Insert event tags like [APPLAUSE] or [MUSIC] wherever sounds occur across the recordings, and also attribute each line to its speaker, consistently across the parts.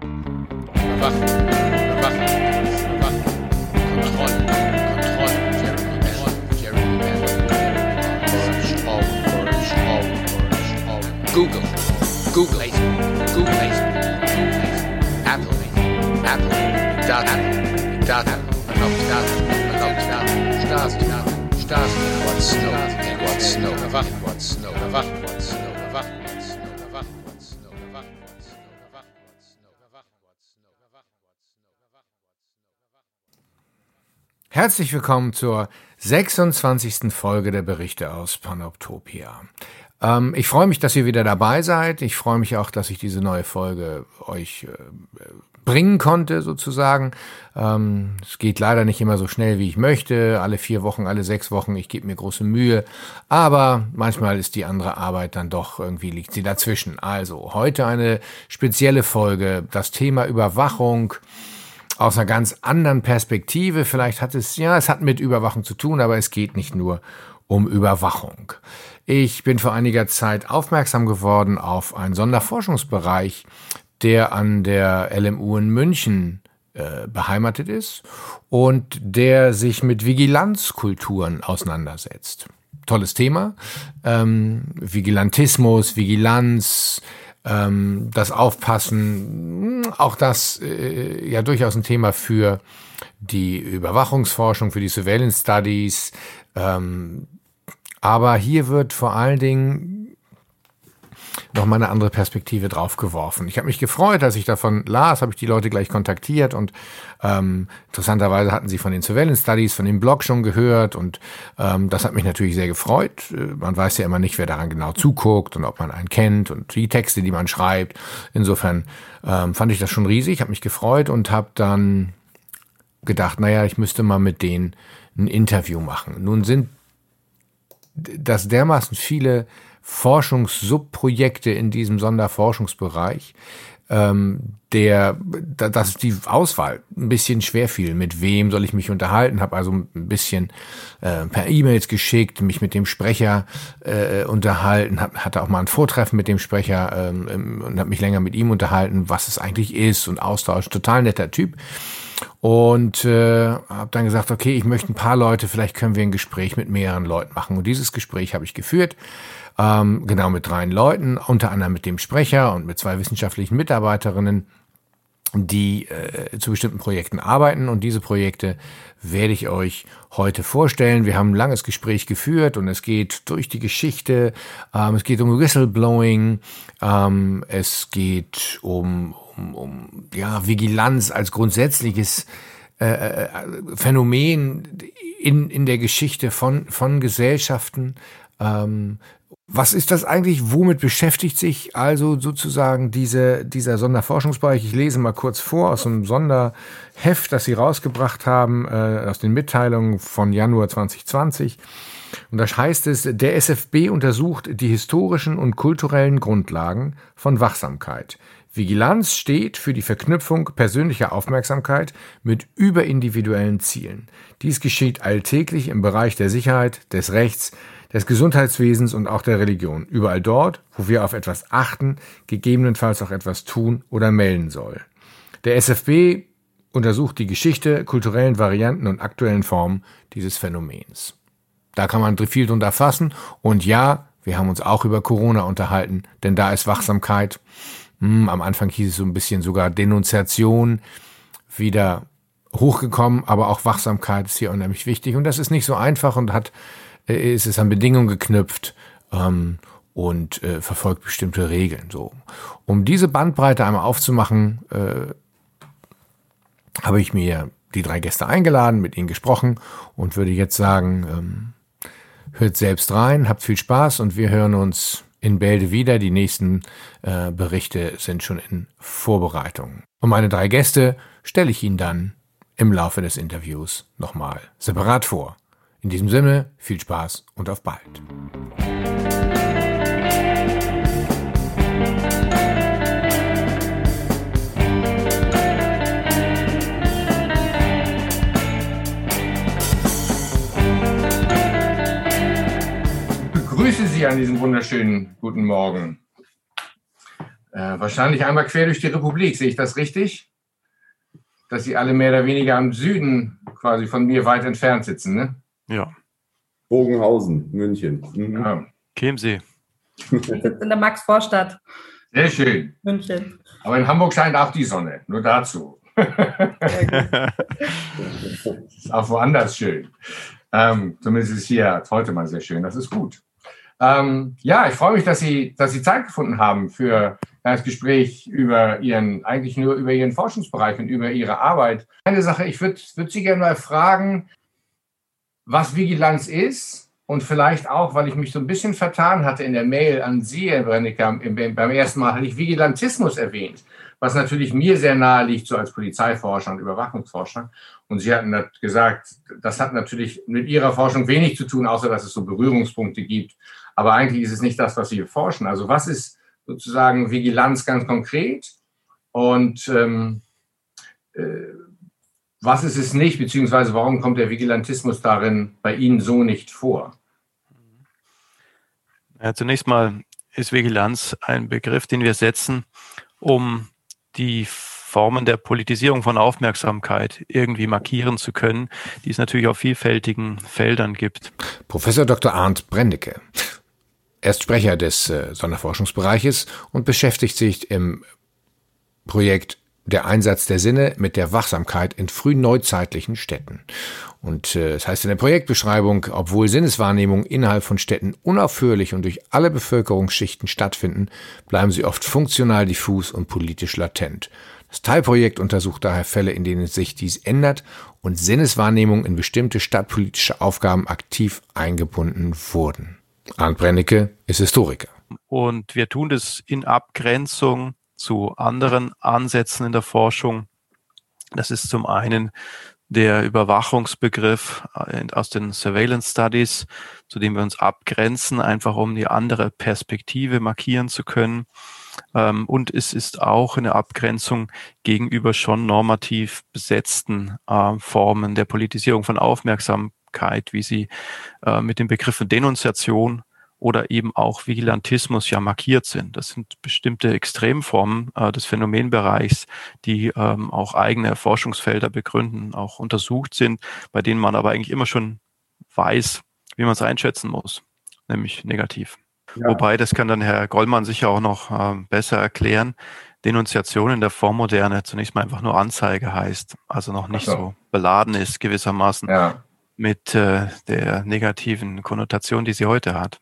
Speaker 1: Überwachen. Überwachen. Überwachen. Kontrollen. Kontrollen. Jeremy Bell. Jeremy Bell. Schrauben. Schrauben. Schrauben. Google. Google. Google. Apple. Apple. Daten. Daten. Erlaubt Daten. Erlaubt Daten. Staatsdaten. Staatsdaten. What's Snow? What's Snow? Erwachen. What's Snow? Erwachen. What's Snow?
Speaker 2: Herzlich willkommen zur 26. Folge der Berichte aus Panoptopia. Ähm, ich freue mich, dass ihr wieder dabei seid. Ich freue mich auch, dass ich diese neue Folge euch äh, bringen konnte, sozusagen. Ähm, es geht leider nicht immer so schnell, wie ich möchte. Alle vier Wochen, alle sechs Wochen. Ich gebe mir große Mühe. Aber manchmal ist die andere Arbeit dann doch irgendwie liegt sie dazwischen. Also heute eine spezielle Folge. Das Thema Überwachung aus einer ganz anderen Perspektive. Vielleicht hat es, ja, es hat mit Überwachung zu tun, aber es geht nicht nur um Überwachung. Ich bin vor einiger Zeit aufmerksam geworden auf einen Sonderforschungsbereich, der an der LMU in München äh, beheimatet ist und der sich mit Vigilanzkulturen auseinandersetzt. Tolles Thema. Ähm, Vigilantismus, Vigilanz, ähm, das Aufpassen, auch das äh, ja durchaus ein Thema für die Überwachungsforschung, für die Surveillance Studies. Ähm, aber hier wird vor allen Dingen noch mal eine andere Perspektive draufgeworfen. Ich habe mich gefreut, als ich davon las, habe ich die Leute gleich kontaktiert und ähm, interessanterweise hatten sie von den Surveillance Studies, von dem Blog schon gehört und ähm, das hat mich natürlich sehr gefreut. Äh, Man weiß ja immer nicht, wer daran genau zuguckt und ob man einen kennt und die Texte, die man schreibt. Insofern ähm, fand ich das schon riesig, habe mich gefreut und habe dann gedacht, naja, ich müsste mal mit denen ein Interview machen. Nun sind das dermaßen viele Forschungssubprojekte in diesem Sonderforschungsbereich, ähm, der, da, dass die Auswahl ein bisschen schwer fiel. Mit wem soll ich mich unterhalten? Habe also ein bisschen äh, per E-Mails geschickt, mich mit dem Sprecher äh, unterhalten, hab, hatte auch mal ein Vortreffen mit dem Sprecher ähm, und habe mich länger mit ihm unterhalten, was es eigentlich ist und Austausch. Total netter Typ. Und äh, habe dann gesagt, okay, ich möchte ein paar Leute, vielleicht können wir ein Gespräch mit mehreren Leuten machen. Und dieses Gespräch habe ich geführt ähm, genau mit dreien Leuten, unter anderem mit dem Sprecher und mit zwei wissenschaftlichen Mitarbeiterinnen, die äh, zu bestimmten Projekten arbeiten. Und diese Projekte werde ich euch heute vorstellen. Wir haben ein langes Gespräch geführt und es geht durch die Geschichte. Ähm, es geht um Whistleblowing. Ähm, es geht um, um, um ja, Vigilanz als grundsätzliches äh, äh Phänomen in, in der Geschichte von, von Gesellschaften. Ähm, was ist das eigentlich? Womit beschäftigt sich also sozusagen diese, dieser Sonderforschungsbereich? Ich lese mal kurz vor aus einem Sonderheft, das Sie rausgebracht haben, äh, aus den Mitteilungen von Januar 2020. Und da heißt es, der SFB untersucht die historischen und kulturellen Grundlagen von Wachsamkeit. Vigilanz steht für die Verknüpfung persönlicher Aufmerksamkeit mit überindividuellen Zielen. Dies geschieht alltäglich im Bereich der Sicherheit, des Rechts, des Gesundheitswesens und auch der Religion. Überall dort, wo wir auf etwas achten, gegebenenfalls auch etwas tun oder melden soll. Der SFB untersucht die Geschichte, kulturellen Varianten und aktuellen Formen dieses Phänomens. Da kann man viel drunter fassen. Und ja, wir haben uns auch über Corona unterhalten, denn da ist Wachsamkeit. Hm, am Anfang hieß es so ein bisschen sogar Denunziation wieder hochgekommen, aber auch Wachsamkeit ist hier unheimlich wichtig. Und das ist nicht so einfach und hat ist es an Bedingungen geknüpft ähm, und äh, verfolgt bestimmte Regeln. So, um diese Bandbreite einmal aufzumachen, äh, habe ich mir die drei Gäste eingeladen, mit ihnen gesprochen und würde jetzt sagen, ähm, hört selbst rein, habt viel Spaß und wir hören uns in Bälde wieder. Die nächsten äh, Berichte sind schon in Vorbereitung. Und meine drei Gäste stelle ich Ihnen dann im Laufe des Interviews nochmal separat vor. In diesem Sinne, viel Spaß und auf bald. Begrüße Sie an diesem wunderschönen guten Morgen.
Speaker 3: Äh, wahrscheinlich einmal quer durch die Republik, sehe ich das richtig? Dass Sie alle mehr oder weniger am Süden quasi von mir weit entfernt sitzen, ne?
Speaker 4: Ja.
Speaker 5: Bogenhausen, München. Mhm.
Speaker 4: Ja. Chiemsee.
Speaker 6: In der Max-Vorstadt.
Speaker 3: Sehr schön.
Speaker 6: München.
Speaker 3: Aber in Hamburg scheint auch die Sonne, nur dazu. ist [LAUGHS] auch woanders schön. Ähm, zumindest ist hier heute mal sehr schön. Das ist gut. Ähm, ja, ich freue mich, dass Sie, dass Sie Zeit gefunden haben für das Gespräch über Ihren, eigentlich nur über Ihren Forschungsbereich und über Ihre Arbeit. Eine Sache, ich würde würd Sie gerne mal fragen, was Vigilanz ist und vielleicht auch, weil ich mich so ein bisschen vertan hatte in der Mail an Sie, Herr Brennecker, beim ersten Mal hatte ich Vigilantismus erwähnt, was natürlich mir sehr nahe liegt, so als Polizeiforscher und Überwachungsforscher. Und Sie hatten gesagt, das hat natürlich mit Ihrer Forschung wenig zu tun, außer dass es so Berührungspunkte gibt aber eigentlich ist es nicht das, was wir forschen. Also was ist sozusagen Vigilanz ganz konkret und ähm, äh, was ist es nicht, beziehungsweise warum kommt der Vigilantismus darin bei Ihnen so nicht vor?
Speaker 4: Ja, zunächst mal ist Vigilanz ein Begriff, den wir setzen, um die Formen der Politisierung von Aufmerksamkeit irgendwie markieren zu können, die es natürlich auf vielfältigen Feldern gibt.
Speaker 3: Professor Dr. Arndt Brendecke. Er ist Sprecher des äh, Sonderforschungsbereiches und beschäftigt sich im Projekt der Einsatz der Sinne mit der Wachsamkeit in frühneuzeitlichen Städten. Und äh, es heißt in der Projektbeschreibung, obwohl Sinneswahrnehmungen innerhalb von Städten unaufhörlich und durch alle Bevölkerungsschichten stattfinden, bleiben sie oft funktional diffus und politisch latent. Das Teilprojekt untersucht daher Fälle, in denen sich dies ändert und Sinneswahrnehmungen in bestimmte stadtpolitische Aufgaben aktiv eingebunden wurden. Arndt Brennecke ist Historiker.
Speaker 4: Und wir tun das in Abgrenzung zu anderen Ansätzen in der Forschung. Das ist zum einen der Überwachungsbegriff äh, aus den Surveillance Studies, zu dem wir uns abgrenzen, einfach um die andere Perspektive markieren zu können. Ähm, und es ist auch eine Abgrenzung gegenüber schon normativ besetzten äh, Formen der Politisierung von Aufmerksamkeit wie sie äh, mit den Begriffen Denunziation oder eben auch Vigilantismus ja markiert sind. Das sind bestimmte Extremformen äh, des Phänomenbereichs, die ähm, auch eigene Forschungsfelder begründen, auch untersucht sind, bei denen man aber eigentlich immer schon weiß, wie man es einschätzen muss, nämlich negativ. Ja. Wobei, das kann dann Herr Gollmann sicher auch noch äh, besser erklären, Denunziation in der Vormoderne zunächst mal einfach nur Anzeige heißt, also noch nicht so. so. beladen ist gewissermaßen. Ja mit äh, der negativen Konnotation, die sie heute hat.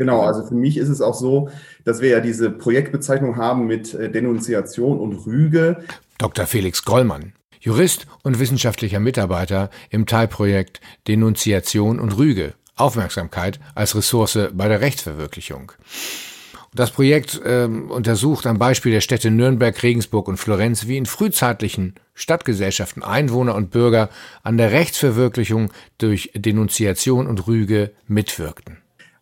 Speaker 5: Genau, also für mich ist es auch so, dass wir ja diese Projektbezeichnung haben mit äh, Denunziation und Rüge.
Speaker 3: Dr. Felix Gollmann, Jurist und wissenschaftlicher Mitarbeiter im Teilprojekt Denunziation und Rüge, Aufmerksamkeit als Ressource bei der Rechtsverwirklichung. Das Projekt äh, untersucht am Beispiel der Städte Nürnberg, Regensburg und Florenz, wie in frühzeitlichen Stadtgesellschaften Einwohner und Bürger an der Rechtsverwirklichung durch Denunziation und Rüge mitwirkten.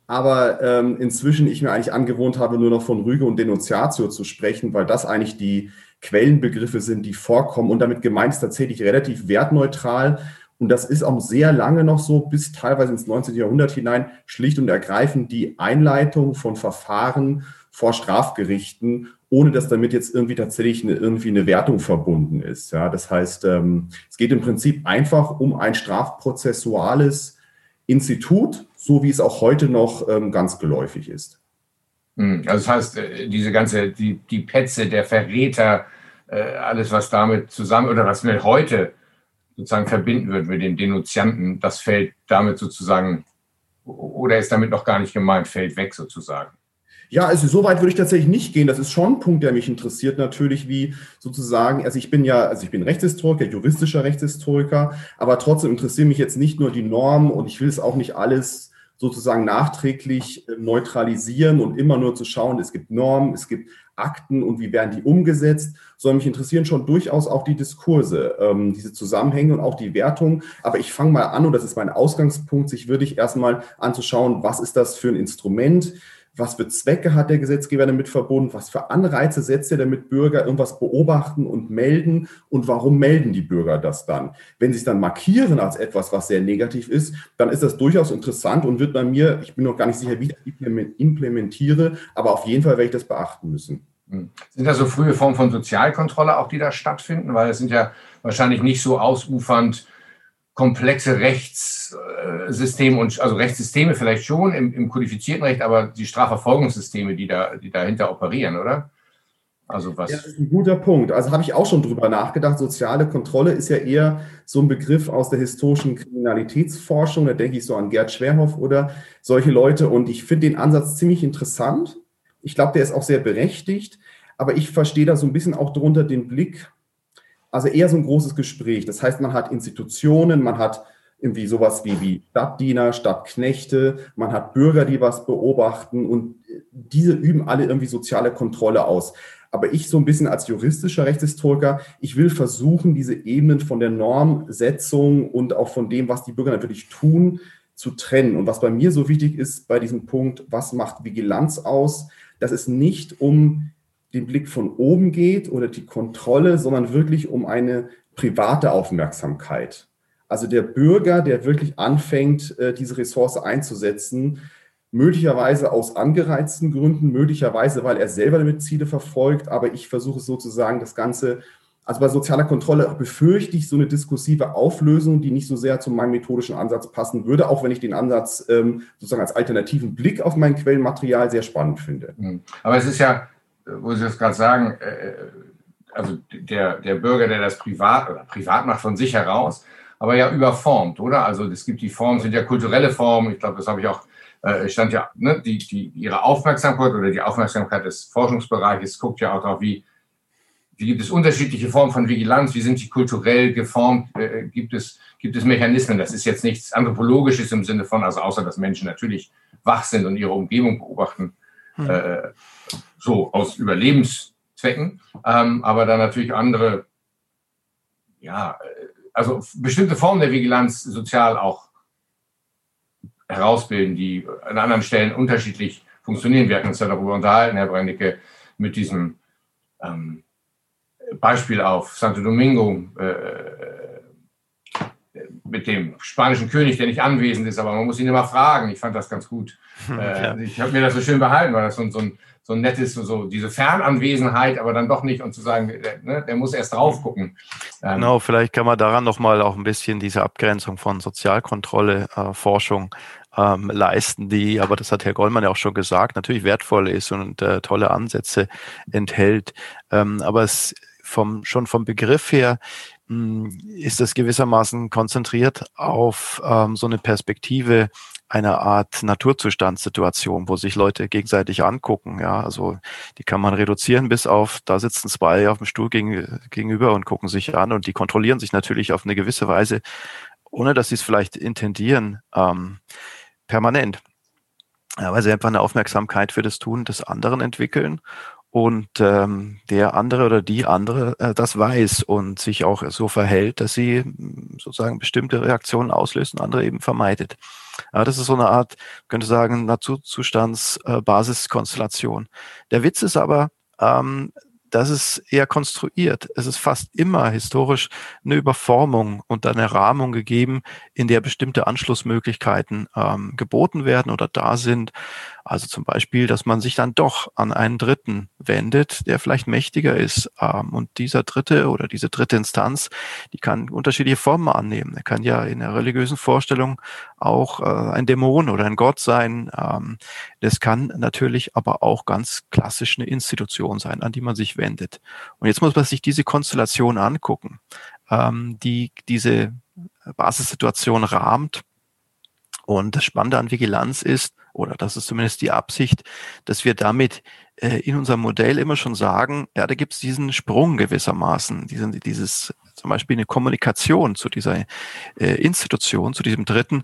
Speaker 5: Aber ähm, inzwischen ich mir eigentlich angewohnt habe, nur noch von Rüge und Denunziatio zu sprechen, weil das eigentlich die Quellenbegriffe sind, die vorkommen. Und damit gemeint ist tatsächlich relativ wertneutral. Und das ist auch sehr lange noch so, bis teilweise ins 19. Jahrhundert hinein, schlicht und ergreifend die Einleitung von Verfahren vor Strafgerichten, ohne dass damit jetzt irgendwie tatsächlich eine, irgendwie eine Wertung verbunden ist. Ja, das heißt, ähm, es geht im Prinzip einfach um ein strafprozessuales Institut, so wie es auch heute noch ähm, ganz geläufig ist.
Speaker 3: Hm, also das heißt, äh, diese ganze, die, die Petze, der Verräter, äh, alles, was damit zusammen oder was wir heute sozusagen verbinden wird mit dem Denunzianten, das fällt damit sozusagen, oder ist damit noch gar nicht gemeint, fällt weg sozusagen.
Speaker 5: Ja, also so weit würde ich tatsächlich nicht gehen. Das ist schon ein Punkt, der mich interessiert natürlich, wie sozusagen, also ich bin ja, also ich bin Rechtshistoriker, juristischer Rechtshistoriker, aber trotzdem interessieren mich jetzt nicht nur die Normen und ich will es auch nicht alles sozusagen nachträglich äh, neutralisieren und immer nur zu schauen, es gibt Normen, es gibt Akten und wie werden die umgesetzt, sondern mich interessieren schon durchaus auch die Diskurse, ähm, diese Zusammenhänge und auch die Wertung. Aber ich fange mal an, und das ist mein Ausgangspunkt, sich wirklich erstmal anzuschauen, was ist das für ein Instrument, was für Zwecke hat der Gesetzgeber damit verbunden, was für Anreize setzt er damit Bürger irgendwas beobachten und melden und warum melden die Bürger das dann? Wenn sie es dann markieren als etwas, was sehr negativ ist, dann ist das durchaus interessant und wird bei mir, ich bin noch gar nicht sicher, wie ich das implementiere, aber auf jeden Fall werde ich das beachten müssen.
Speaker 3: Hm. Sind da so frühe Formen von Sozialkontrolle auch, die da stattfinden? Weil es sind ja wahrscheinlich nicht so ausufernd komplexe Rechtssysteme und also Rechtssysteme vielleicht schon im, im kodifizierten Recht, aber die Strafverfolgungssysteme, die da, die dahinter operieren, oder?
Speaker 5: Also was? Ja, das ist ein guter Punkt. Also habe ich auch schon drüber nachgedacht. Soziale Kontrolle ist ja eher so ein Begriff aus der historischen Kriminalitätsforschung. Da denke ich so an Gerd Schwerhoff oder solche Leute. Und ich finde den Ansatz ziemlich interessant. Ich glaube, der ist auch sehr berechtigt. Aber ich verstehe da so ein bisschen auch drunter den Blick, also eher so ein großes Gespräch. Das heißt, man hat Institutionen, man hat irgendwie sowas wie, wie Stadtdiener, Stadtknechte, man hat Bürger, die was beobachten und diese üben alle irgendwie soziale Kontrolle aus. Aber ich so ein bisschen als juristischer Rechtshistoriker, ich will versuchen, diese Ebenen von der Normsetzung und auch von dem, was die Bürger natürlich tun, zu trennen. Und was bei mir so wichtig ist bei diesem Punkt, was macht Vigilanz aus, dass es nicht um den Blick von oben geht oder die Kontrolle, sondern wirklich um eine private Aufmerksamkeit. Also der Bürger, der wirklich anfängt, äh, diese Ressource einzusetzen, möglicherweise aus angereizten Gründen, möglicherweise, weil er selber damit Ziele verfolgt, aber ich versuche sozusagen das Ganze, also bei sozialer Kontrolle befürchte ich so eine diskursive Auflösung, die nicht so sehr zu meinem methodischen Ansatz passen würde, auch wenn ich den Ansatz ähm, sozusagen als alternativen Blick auf mein Quellenmaterial sehr spannend finde.
Speaker 3: Hm. Aber es ist ja, wo Sie das gerade sagen, äh, also der, der Bürger, der das privat oder privat macht von sich heraus, aber ja überformt, oder? Also es gibt die Formen, sind ja kulturelle Formen, ich glaube, das habe ich auch äh, stand ja, ne, die, die, ihre Aufmerksamkeit oder die Aufmerksamkeit des Forschungsbereiches guckt ja auch darauf, wie, wie gibt es unterschiedliche Formen von Vigilanz, wie sind die kulturell geformt, äh, gibt, es, gibt es Mechanismen. Das ist jetzt nichts Anthropologisches im Sinne von, also außer dass Menschen natürlich wach sind und ihre Umgebung beobachten, hm. äh, so aus Überlebenszwecken, ähm, aber dann natürlich andere, ja, äh, also bestimmte Formen der Vigilanz sozial auch herausbilden, die an anderen Stellen unterschiedlich funktionieren. Wir hatten uns ja darüber unterhalten, Herr Brennecke, mit diesem ähm, Beispiel auf Santo Domingo, äh, mit dem spanischen König, der nicht anwesend ist, aber man muss ihn immer fragen. Ich fand das ganz gut. Äh, ich habe mir das so schön behalten, weil das so, so, ein, so ein nettes, so diese Fernanwesenheit, aber dann doch nicht und zu sagen, der, ne, der muss erst drauf gucken.
Speaker 4: Ähm, genau, vielleicht kann man daran nochmal auch ein bisschen diese Abgrenzung von Sozialkontrolle, äh, Forschung ähm, leisten, die, aber das hat Herr Gollmann ja auch schon gesagt, natürlich wertvoll ist und äh, tolle Ansätze enthält. Ähm, aber es vom, schon vom Begriff her hm, ist es gewissermaßen konzentriert auf ähm, so eine Perspektive einer Art Naturzustandssituation, wo sich Leute gegenseitig angucken. Ja, also die kann man reduzieren bis auf, da sitzen zwei auf dem Stuhl gegen, gegenüber und gucken sich an und die kontrollieren sich natürlich auf eine gewisse Weise, ohne dass sie es vielleicht intendieren. Ähm, permanent. Ja, weil sie einfach eine Aufmerksamkeit für das Tun des anderen entwickeln und ähm, der andere oder die andere äh, das weiß und sich auch so verhält, dass sie hm, sozusagen bestimmte Reaktionen auslöst und andere eben vermeidet. Ja, das ist so eine Art, könnte sagen, Naturzustandsbasiskonstellation. Äh, der Witz ist aber, ähm, das ist eher konstruiert. Es ist fast immer historisch eine Überformung und eine Rahmung gegeben, in der bestimmte Anschlussmöglichkeiten ähm, geboten werden oder da sind. Also zum Beispiel, dass man sich dann doch an einen Dritten wendet, der vielleicht mächtiger ist. Ähm, und dieser Dritte oder diese dritte Instanz, die kann unterschiedliche Formen annehmen. Er kann ja in der religiösen Vorstellung auch äh, ein Dämon oder ein Gott sein. Ähm, das kann natürlich aber auch ganz klassisch eine Institution sein, an die man sich wendet. Und jetzt muss man sich diese Konstellation angucken, ähm, die diese Basissituation rahmt. Und das Spannende an Vigilanz ist, oder das ist zumindest die Absicht, dass wir damit äh, in unserem Modell immer schon sagen, ja, da gibt es diesen Sprung gewissermaßen, diesen, dieses zum Beispiel eine Kommunikation zu dieser äh, Institution, zu diesem Dritten,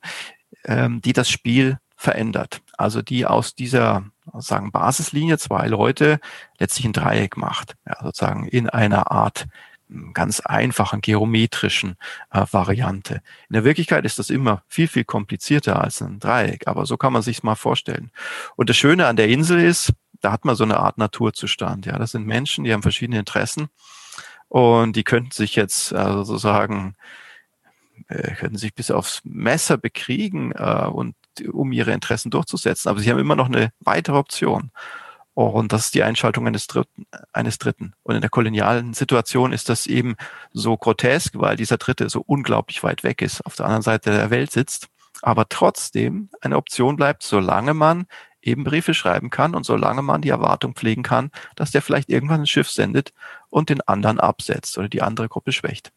Speaker 4: ähm, die das Spiel verändert. Also die aus dieser sagen Basislinie zwei Leute letztlich ein Dreieck macht, ja, sozusagen in einer Art ganz einfachen geometrischen äh, Variante. In der Wirklichkeit ist das immer viel, viel komplizierter als ein Dreieck, aber so kann man sich mal vorstellen. Und das Schöne an der Insel ist, da hat man so eine Art Naturzustand. Ja, das sind Menschen, die haben verschiedene Interessen und die könnten sich jetzt äh, sozusagen äh, könnten sich bis aufs Messer bekriegen äh, und um ihre Interessen durchzusetzen. Aber sie haben immer noch eine weitere Option. Und das ist die Einschaltung eines Dritten, eines Dritten. Und in der kolonialen Situation ist das eben so grotesk, weil dieser Dritte so unglaublich weit weg ist, auf der anderen Seite der Welt sitzt, aber trotzdem eine Option bleibt, solange man eben Briefe schreiben kann und solange man die Erwartung pflegen kann, dass der vielleicht irgendwann ein Schiff sendet und den anderen absetzt oder die andere Gruppe schwächt.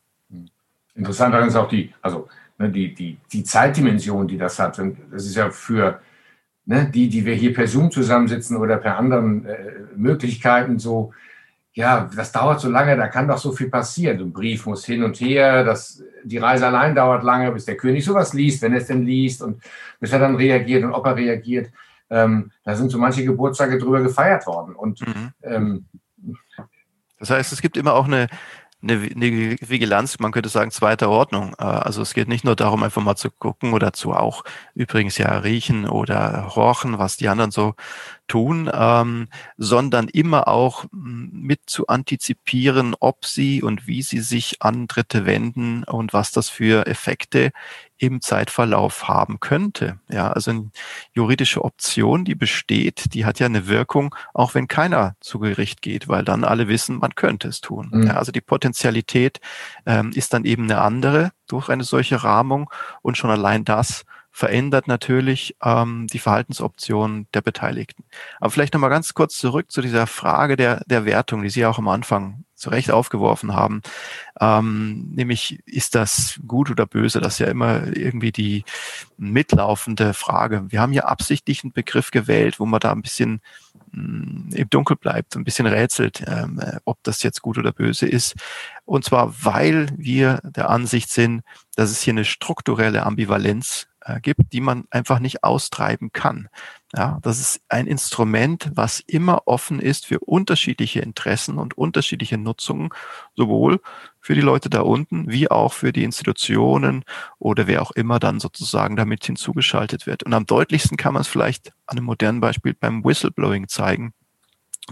Speaker 3: Interessant ist auch die, also ne, die, die, die Zeitdimension, die das hat. Das ist ja für ne, die, die wir hier per Zoom zusammensitzen oder per anderen äh, Möglichkeiten so, ja, das dauert so lange, da kann doch so viel passieren. So ein Brief muss hin und her, das, die Reise allein dauert lange, bis der König sowas liest, wenn er es denn liest und bis er dann reagiert und ob er reagiert. Ähm, da sind so manche Geburtstage drüber gefeiert worden. Und mhm. ähm,
Speaker 4: das heißt, es gibt immer auch eine, eine, eine Vigilanz, man könnte sagen, zweiter Ordnung. Äh, also es geht nicht nur darum, einfach mal zu gucken oder zu auch übrigens ja riechen oder horchen, was die anderen so tun, ähm, sondern immer auch mit zu antizipieren, ob sie und wie sie sich an Dritte wenden und was das für Effekte im Zeitverlauf haben könnte. Ja, also eine juridische Option, die besteht, die hat ja eine Wirkung, auch wenn keiner zu Gericht geht, weil dann alle wissen, man könnte es tun. Mhm. Ja, also die Potenzialität ähm, ist dann eben eine andere durch eine solche Rahmung und schon allein das verändert natürlich ähm, die Verhaltensoptionen der Beteiligten. Aber vielleicht nochmal ganz kurz zurück zu dieser Frage der, der Wertung, die Sie auch am Anfang zu Recht aufgeworfen haben. Ähm, nämlich, ist das gut oder böse? Das ist ja immer irgendwie die mitlaufende Frage. Wir haben ja absichtlich einen Begriff gewählt, wo man da ein bisschen mh, mm, im Dunkel bleibt, ein bisschen rätselt, ähm, äh, ob das jetzt gut oder böse ist. Und zwar, weil wir der Ansicht sind, dass es hier eine strukturelle Ambivalenz äh, gibt, die man einfach nicht austreiben kann. Ja, das ist ein Instrument, was immer offen ist für unterschiedliche Interessen und unterschiedliche Nutzungen, sowohl für die Leute da unten wie auch für die Institutionen oder wer auch immer dann sozusagen damit hinzugeschaltet wird. Und am deutlichsten kann man es vielleicht an einem modernen Beispiel beim Whistleblowing zeigen,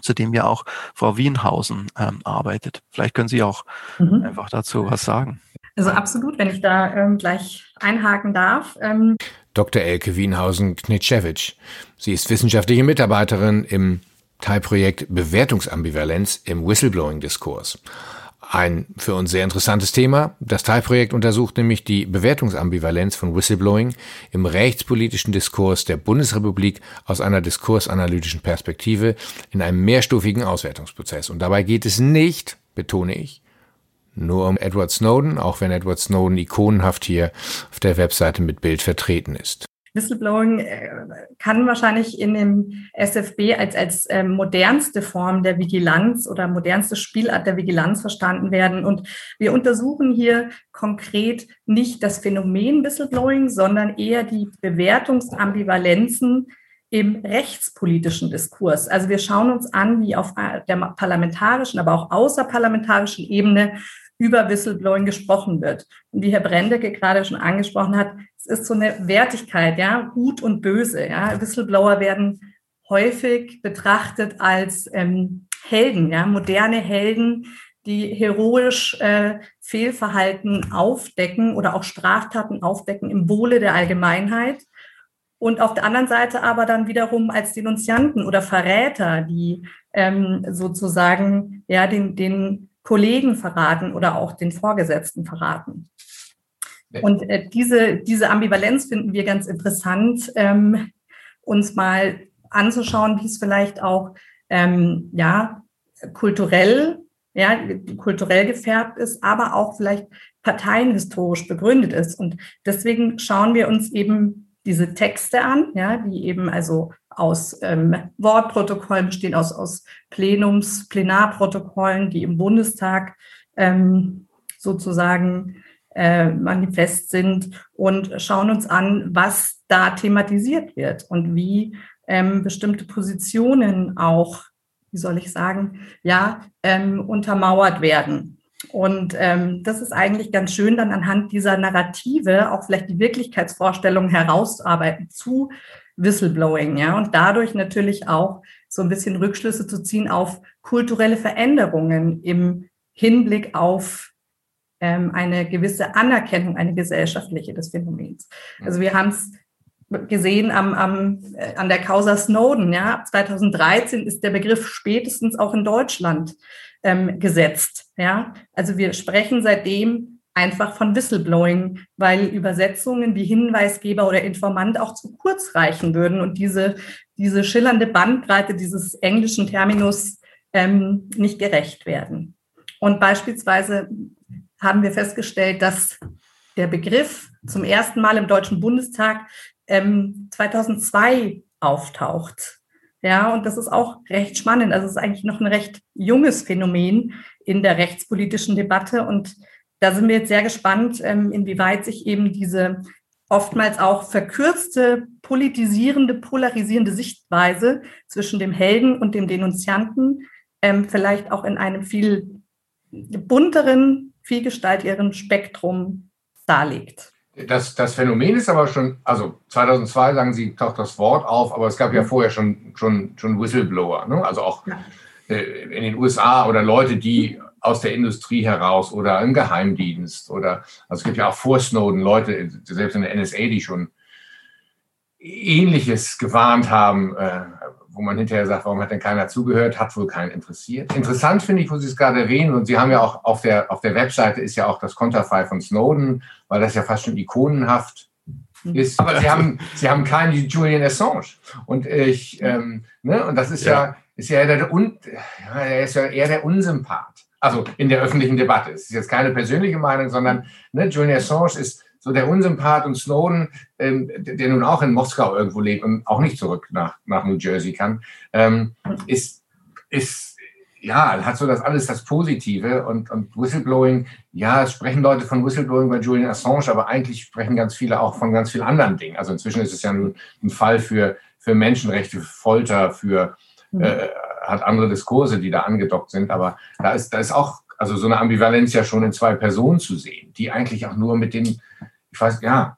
Speaker 4: zu dem ja auch Frau Wienhausen ähm, arbeitet. Vielleicht können Sie auch mhm. einfach dazu was sagen.
Speaker 6: Also absolut, wenn ich da ähm, gleich einhaken darf. Ähm
Speaker 3: Dr. Elke Wienhausen-Knitschewitsch. Sie ist wissenschaftliche Mitarbeiterin im Teilprojekt Bewertungsambivalenz im Whistleblowing-Diskurs. Ein für uns sehr interessantes Thema. Das Teilprojekt untersucht nämlich die Bewertungsambivalenz von Whistleblowing im rechtspolitischen Diskurs der Bundesrepublik aus einer diskursanalytischen Perspektive in einem mehrstufigen Auswertungsprozess. Und dabei geht es nicht, betone ich, nur um Edward Snowden, auch wenn Edward Snowden ikonenhaft hier auf der Webseite mit Bild vertreten ist.
Speaker 6: Whistleblowing äh, kann wahrscheinlich in dem SFB als, als äh, modernste Form der Vigilanz oder modernste Spielart der Vigilanz verstanden werden. Und wir untersuchen hier konkret nicht das Phänomen Whistleblowing, sondern eher die Bewertungsambivalenzen im rechtspolitischen Diskurs. Also wir schauen uns an, wie auf der parlamentarischen, aber auch außerparlamentarischen Ebene über Whistleblowing gesprochen wird. Und wie Herr Brendecke gerade schon angesprochen hat, es ist so eine Wertigkeit, ja, gut und böse. Ja. Whistleblower werden häufig betrachtet als ähm, Helden, ja, moderne Helden, die heroisch äh, Fehlverhalten aufdecken oder auch Straftaten aufdecken im Wohle der Allgemeinheit. Und auf der anderen Seite aber dann wiederum als Denunzianten oder Verräter, die ähm, sozusagen ja den, den Kollegen verraten oder auch den Vorgesetzten verraten. Und äh, diese, diese Ambivalenz finden wir ganz interessant, ähm, uns mal anzuschauen, wie es vielleicht auch ähm, ja, kulturell, ja, kulturell gefärbt ist, aber auch vielleicht parteienhistorisch begründet ist. Und deswegen schauen wir uns eben diese Texte an, ja, die eben also aus ähm, Wortprotokollen bestehen, aus, aus Plenums, Plenarprotokollen, die im Bundestag ähm, sozusagen äh, manifest sind und schauen uns an, was da thematisiert wird und wie ähm, bestimmte Positionen auch, wie soll ich sagen, ja, ähm, untermauert werden. Und ähm, das ist eigentlich ganz schön, dann anhand dieser Narrative auch vielleicht die Wirklichkeitsvorstellungen herauszuarbeiten zu Whistleblowing, ja, und dadurch natürlich auch so ein bisschen Rückschlüsse zu ziehen auf kulturelle Veränderungen im Hinblick auf ähm, eine gewisse Anerkennung, eine gesellschaftliche des Phänomens. Also wir haben es gesehen am, am, äh, an der Causa Snowden. Ja, 2013 ist der Begriff spätestens auch in Deutschland ähm, gesetzt. Ja, also wir sprechen seitdem einfach von Whistleblowing, weil Übersetzungen wie Hinweisgeber oder Informant auch zu kurz reichen würden und diese, diese schillernde Bandbreite dieses englischen Terminus ähm, nicht gerecht werden. Und beispielsweise haben wir festgestellt, dass der Begriff zum ersten Mal im Deutschen Bundestag ähm, 2002 auftaucht. Ja, und das ist auch recht spannend. Also es ist eigentlich noch ein recht junges Phänomen in der rechtspolitischen Debatte. Und da sind wir jetzt sehr gespannt, ähm, inwieweit sich eben diese oftmals auch verkürzte, politisierende, polarisierende Sichtweise zwischen dem Helden und dem Denunzianten ähm, vielleicht auch in einem viel bunteren, vielgestaltigeren Spektrum darlegt.
Speaker 3: Das, das Phänomen ist aber schon, also 2002 sagen Sie, taucht das Wort auf, aber es gab ja mhm. vorher schon, schon, schon Whistleblower, ne? also auch äh, in den USA oder Leute, die aus der Industrie heraus oder im Geheimdienst oder, also es gibt ja auch vor Snowden Leute, selbst in der NSA, die schon Ähnliches gewarnt haben, äh, wo man hinterher sagt, warum hat denn keiner zugehört, hat wohl keinen interessiert. Interessant finde ich, wo Sie es gerade erwähnen, und Sie haben ja auch auf der, auf der Webseite ist ja auch das Konterfei von Snowden, weil das ja fast schon ikonenhaft ist. Aber Sie haben, Sie haben keinen Julian Assange. Und ich, ähm, ne, und das ist ja, ja ist ja der, un, ja, er ist ja eher der Unsympath. Also in der öffentlichen Debatte. Es ist jetzt keine persönliche Meinung, sondern ne, Julian Assange ist so der Unsympath und Snowden, ähm, der nun auch in Moskau irgendwo lebt und auch nicht zurück nach, nach New Jersey kann, ähm, ist, ist, ja, hat so das alles das Positive und, und Whistleblowing, ja, es sprechen Leute von Whistleblowing bei Julian Assange, aber eigentlich sprechen ganz viele auch von ganz vielen anderen Dingen. Also inzwischen ist es ja ein, ein Fall für, für Menschenrechte, für Folter, für, mhm. äh, hat andere Diskurse, die da angedockt sind, aber da ist, da ist auch also so eine Ambivalenz ja schon in zwei Personen zu sehen, die eigentlich auch nur mit den ich weiß, ja,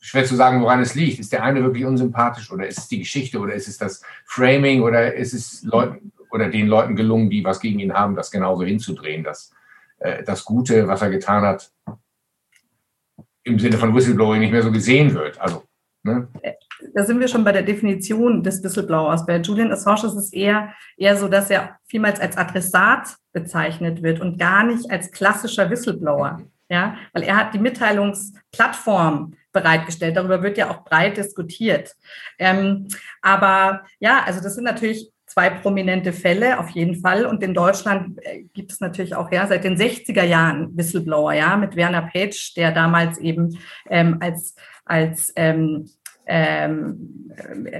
Speaker 3: schwer zu sagen, woran es liegt. Ist der eine wirklich unsympathisch oder ist es die Geschichte oder ist es das Framing oder ist es Leuten oder den Leuten gelungen, die was gegen ihn haben, das genauso hinzudrehen, dass äh, das Gute, was er getan hat, im Sinne von Whistleblowing nicht mehr so gesehen wird. Also,
Speaker 6: ne? Da sind wir schon bei der Definition des Whistleblowers. Bei Julian Assange ist es eher, eher so, dass er vielmals als Adressat bezeichnet wird und gar nicht als klassischer Whistleblower ja, weil er hat die Mitteilungsplattform bereitgestellt. Darüber wird ja auch breit diskutiert. Ähm, aber ja, also das sind natürlich zwei prominente Fälle auf jeden Fall. Und in Deutschland äh, gibt es natürlich auch ja seit den 60er Jahren Whistleblower, ja, mit Werner Page, der damals eben ähm, als als ähm, ähm,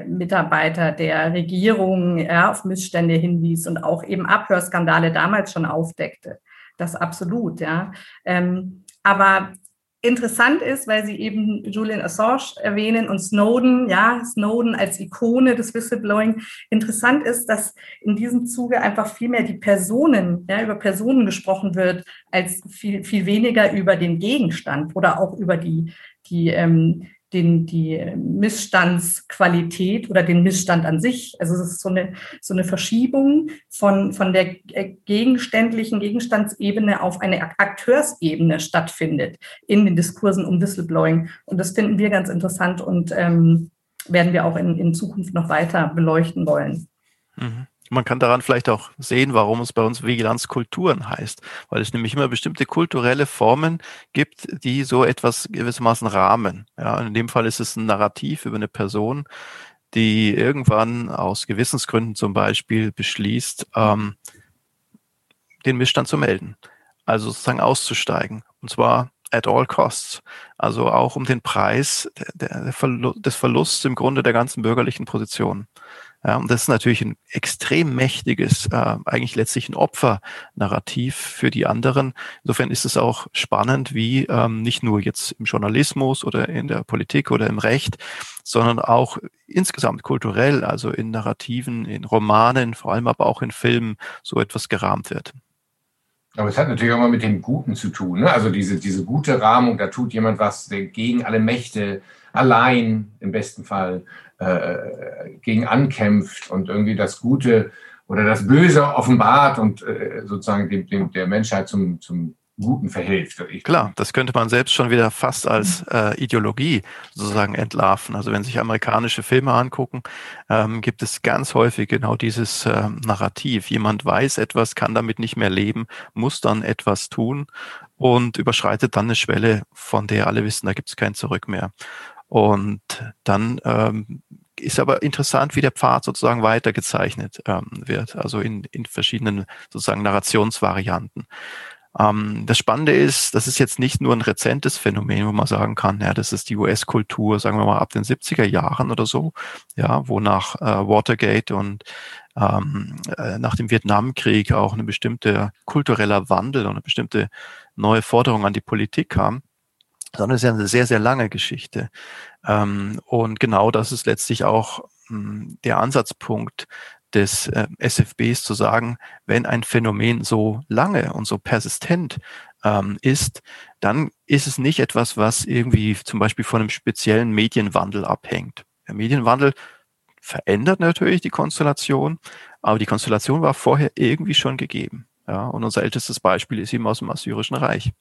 Speaker 6: Mitarbeiter der Regierung ja, auf Missstände hinwies und auch eben Abhörskandale damals schon aufdeckte. Das absolut, ja. Ähm, aber interessant ist, weil Sie eben Julian Assange erwähnen und Snowden, ja, Snowden als Ikone des Whistleblowing. Interessant ist, dass in diesem Zuge einfach viel mehr die Personen, ja, über Personen gesprochen wird, als viel, viel weniger über den Gegenstand oder auch über die, die, ähm, den, die Missstandsqualität oder den Missstand an sich. Also es ist so eine, so eine Verschiebung von, von der gegenständlichen Gegenstandsebene auf eine Akteursebene stattfindet in den Diskursen um Whistleblowing. Und das finden wir ganz interessant und ähm, werden wir auch in, in Zukunft noch weiter beleuchten wollen.
Speaker 4: Mhm. Man kann daran vielleicht auch sehen, warum es bei uns Vigilanzkulturen heißt, weil es nämlich immer bestimmte kulturelle Formen gibt, die so etwas gewissermaßen rahmen. Ja, in dem Fall ist es ein Narrativ über eine Person, die irgendwann aus Gewissensgründen zum Beispiel beschließt, ähm, den Missstand zu melden, also sozusagen auszusteigen, und zwar at all costs, also auch um den Preis der, der Verlust, des Verlusts im Grunde der ganzen bürgerlichen Position. Ja, und das ist natürlich ein extrem mächtiges, äh, eigentlich letztlich ein Opfernarrativ für die anderen. Insofern ist es auch spannend, wie ähm, nicht nur jetzt im Journalismus oder in der Politik oder im Recht, sondern auch insgesamt kulturell, also in Narrativen, in Romanen, vor allem aber auch in Filmen, so etwas gerahmt wird.
Speaker 3: Aber es hat natürlich auch mal mit dem Guten zu tun. Ne? Also diese, diese gute Rahmung, da tut jemand was gegen alle Mächte, allein im besten Fall äh, gegen ankämpft und irgendwie das Gute oder das Böse offenbart und äh, sozusagen dem, dem, der Menschheit zum, zum
Speaker 4: Guten verhilft. Klar, das könnte man selbst schon wieder fast als äh, Ideologie sozusagen entlarven. Also wenn sich amerikanische Filme angucken, ähm, gibt es ganz häufig genau dieses äh, Narrativ. Jemand weiß etwas, kann damit nicht mehr leben, muss dann etwas tun und überschreitet dann eine Schwelle, von der alle wissen, da gibt es kein Zurück mehr. Und dann ähm, ist aber interessant, wie der Pfad sozusagen weitergezeichnet ähm, wird, also in, in verschiedenen sozusagen Narrationsvarianten. Ähm, das Spannende ist, das ist jetzt nicht nur ein rezentes Phänomen, wo man sagen kann, ja, das ist die US-Kultur, sagen wir mal ab den 70er Jahren oder so, ja, wo nach äh, Watergate und ähm, äh, nach dem Vietnamkrieg auch eine bestimmte kultureller Wandel und eine bestimmte neue Forderung an die Politik kam sondern es ist ja eine sehr, sehr lange Geschichte. Ähm, und genau das ist letztlich auch hm, der Ansatzpunkt des äh, SFBs zu sagen, wenn ein Phänomen so lange und so persistent ähm, ist, dann ist es nicht etwas, was irgendwie zum Beispiel von einem speziellen Medienwandel abhängt. Der Medienwandel verändert natürlich die Konstellation, aber die Konstellation war vorher irgendwie schon gegeben. Ja, und unser ältestes Beispiel ist eben aus dem Assyrischen Reich.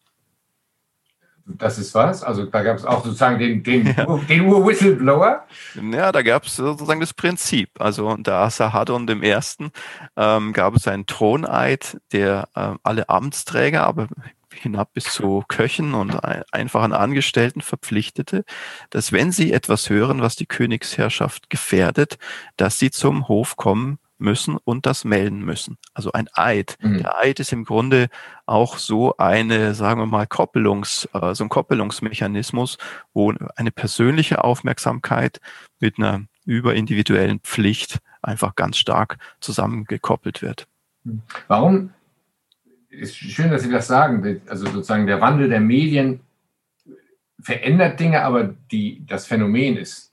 Speaker 3: Das ist was? Also da gab es auch sozusagen den, den, [LAUGHS] ja. den Ur-Whistleblower?
Speaker 4: Ja, da gab es sozusagen das Prinzip. Also unter Asahadon dem Ersten ähm, gab es einen Throneid, der äh, alle Amtsträger, aber hinab bis zu Köchen und einfachen Angestellten verpflichtete, dass wenn sie etwas hören, was die Königsherrschaft gefährdet, dass sie zum Hof kommen müssen und das melden müssen. Also ein Eid. Mhm. Der Eid ist im Grunde auch so eine, sagen wir mal, Koppelungs, äh, so ein Koppelungsmechanismus, wo eine persönliche Aufmerksamkeit mit einer überindividuellen Pflicht einfach ganz stark zusammengekoppelt wird.
Speaker 3: Mhm. Warum? Ist schön, dass Sie das sagen. Also sozusagen der Wandel der Medien verändert Dinge, aber die, das Phänomen ist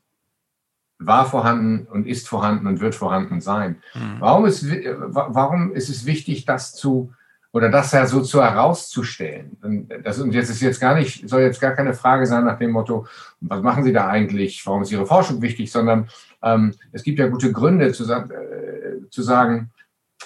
Speaker 3: war vorhanden und ist vorhanden und wird vorhanden sein. Mhm. Warum, ist, warum ist es wichtig, das zu oder das ja so zu herauszustellen? Das, und jetzt ist jetzt gar nicht, soll jetzt gar keine Frage sein nach dem Motto, was machen Sie da eigentlich, warum ist Ihre Forschung wichtig, sondern ähm, es gibt ja gute Gründe zu, äh, zu sagen,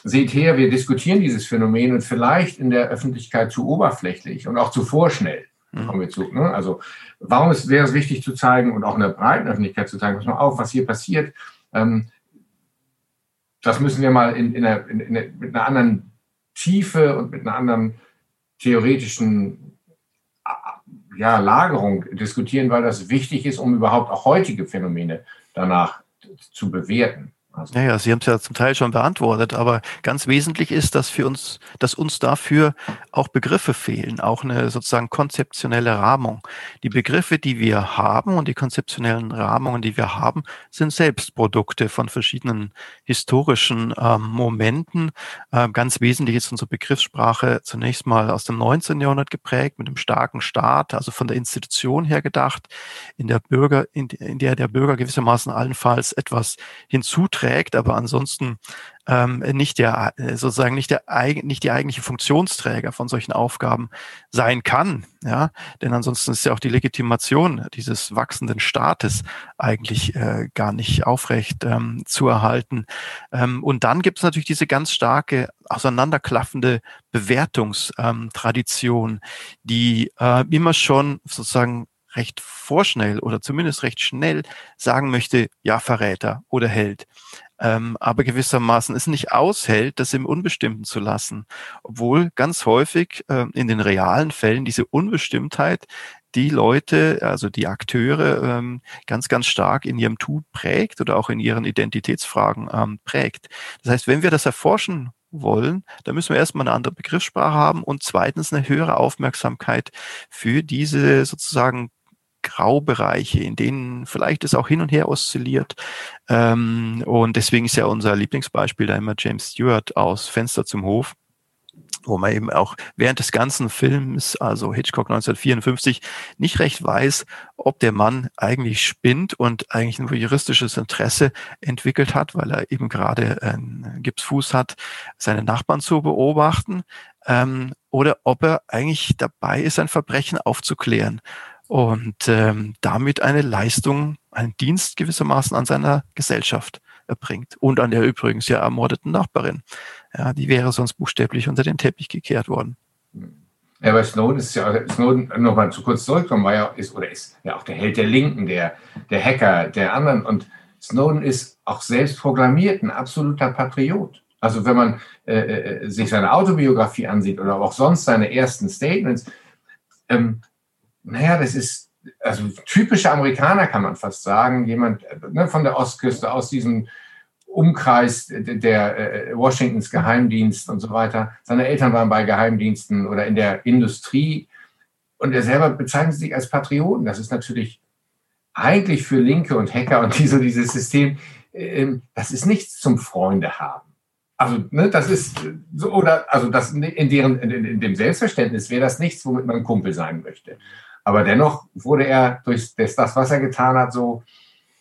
Speaker 3: seht her, wir diskutieren dieses Phänomen und vielleicht in der Öffentlichkeit zu oberflächlich und auch zu vorschnell. Mhm. Kommen wir zu. Ne? Also warum ist, wäre es wichtig zu zeigen und auch in der breiten Öffentlichkeit zu zeigen, pass mal auf, was hier passiert. Ähm, das müssen wir mal in, in, einer, in, in, mit einer anderen Tiefe und mit einer anderen theoretischen ja, Lagerung diskutieren, weil das wichtig ist, um überhaupt auch heutige Phänomene danach zu bewerten.
Speaker 4: Also. Naja, Sie haben es ja zum Teil schon beantwortet, aber ganz wesentlich ist, dass für uns, dass uns dafür auch Begriffe fehlen, auch eine sozusagen konzeptionelle Rahmung. Die Begriffe, die wir haben und die konzeptionellen Rahmungen, die wir haben, sind Selbstprodukte von verschiedenen historischen ähm, Momenten. Ähm, ganz wesentlich ist unsere Begriffssprache zunächst mal aus dem 19. Jahrhundert geprägt, mit einem starken Staat, also von der Institution her gedacht, in der Bürger, in, in der der Bürger gewissermaßen allenfalls etwas hinzuträgt trägt, aber ansonsten ähm, nicht der äh, sozusagen nicht der nicht die eigentliche Funktionsträger von solchen Aufgaben sein kann, ja, denn ansonsten ist ja auch die Legitimation dieses wachsenden Staates eigentlich äh, gar nicht aufrecht ähm, zu erhalten. Ähm, und dann gibt es natürlich diese ganz starke auseinanderklaffende Bewertungstradition, die äh, immer schon sozusagen recht vorschnell oder zumindest recht schnell sagen möchte, ja, Verräter oder Held. Ähm, aber gewissermaßen es nicht aushält, das im Unbestimmten zu lassen. Obwohl ganz häufig äh, in den realen Fällen diese Unbestimmtheit die Leute, also die Akteure, ähm, ganz, ganz stark in ihrem Tun prägt oder auch in ihren Identitätsfragen ähm, prägt. Das heißt, wenn wir das erforschen wollen, dann müssen wir erstmal eine andere Begriffssprache haben und zweitens eine höhere Aufmerksamkeit für diese sozusagen Graubereiche, in denen vielleicht es auch hin und her oszilliert. Ähm, und deswegen ist ja unser Lieblingsbeispiel da immer James Stewart aus Fenster zum Hof wo man eben auch während des ganzen Films, also Hitchcock 1954, nicht recht weiß, ob der Mann eigentlich spinnt und eigentlich ein juristisches Interesse entwickelt hat, weil er eben gerade einen Gipsfuß hat, seine Nachbarn zu beobachten, ähm, oder ob er eigentlich dabei ist, ein Verbrechen aufzuklären und ähm, damit eine Leistung, einen Dienst gewissermaßen an seiner Gesellschaft erbringt und an der übrigens ja ermordeten Nachbarin. Ja, die wäre sonst buchstäblich unter den Teppich gekehrt worden.
Speaker 3: Ja, bei Snowden ist ja, Snowden, nochmal zu kurz zurückkommen, war ja, ist, oder ist ja auch der Held der Linken, der, der Hacker, der anderen. Und Snowden ist auch selbst programmiert ein absoluter Patriot. Also wenn man äh, äh, sich seine Autobiografie ansieht oder auch sonst seine ersten Statements, ähm, naja, das ist also typische Amerikaner, kann man fast sagen. Jemand ne, von der Ostküste, aus diesem Umkreis der äh, Washingtons Geheimdienst und so weiter. Seine Eltern waren bei Geheimdiensten oder in der Industrie. Und er selber bezeichnet sich als Patrioten. Das ist natürlich eigentlich für Linke und Hacker und die, so dieses System, äh, das ist nichts zum Freunde haben. Also, ne, das ist so, oder, also das in deren, in, in dem Selbstverständnis wäre das nichts, womit man Kumpel sein möchte. Aber dennoch wurde er durch das, was er getan hat, so,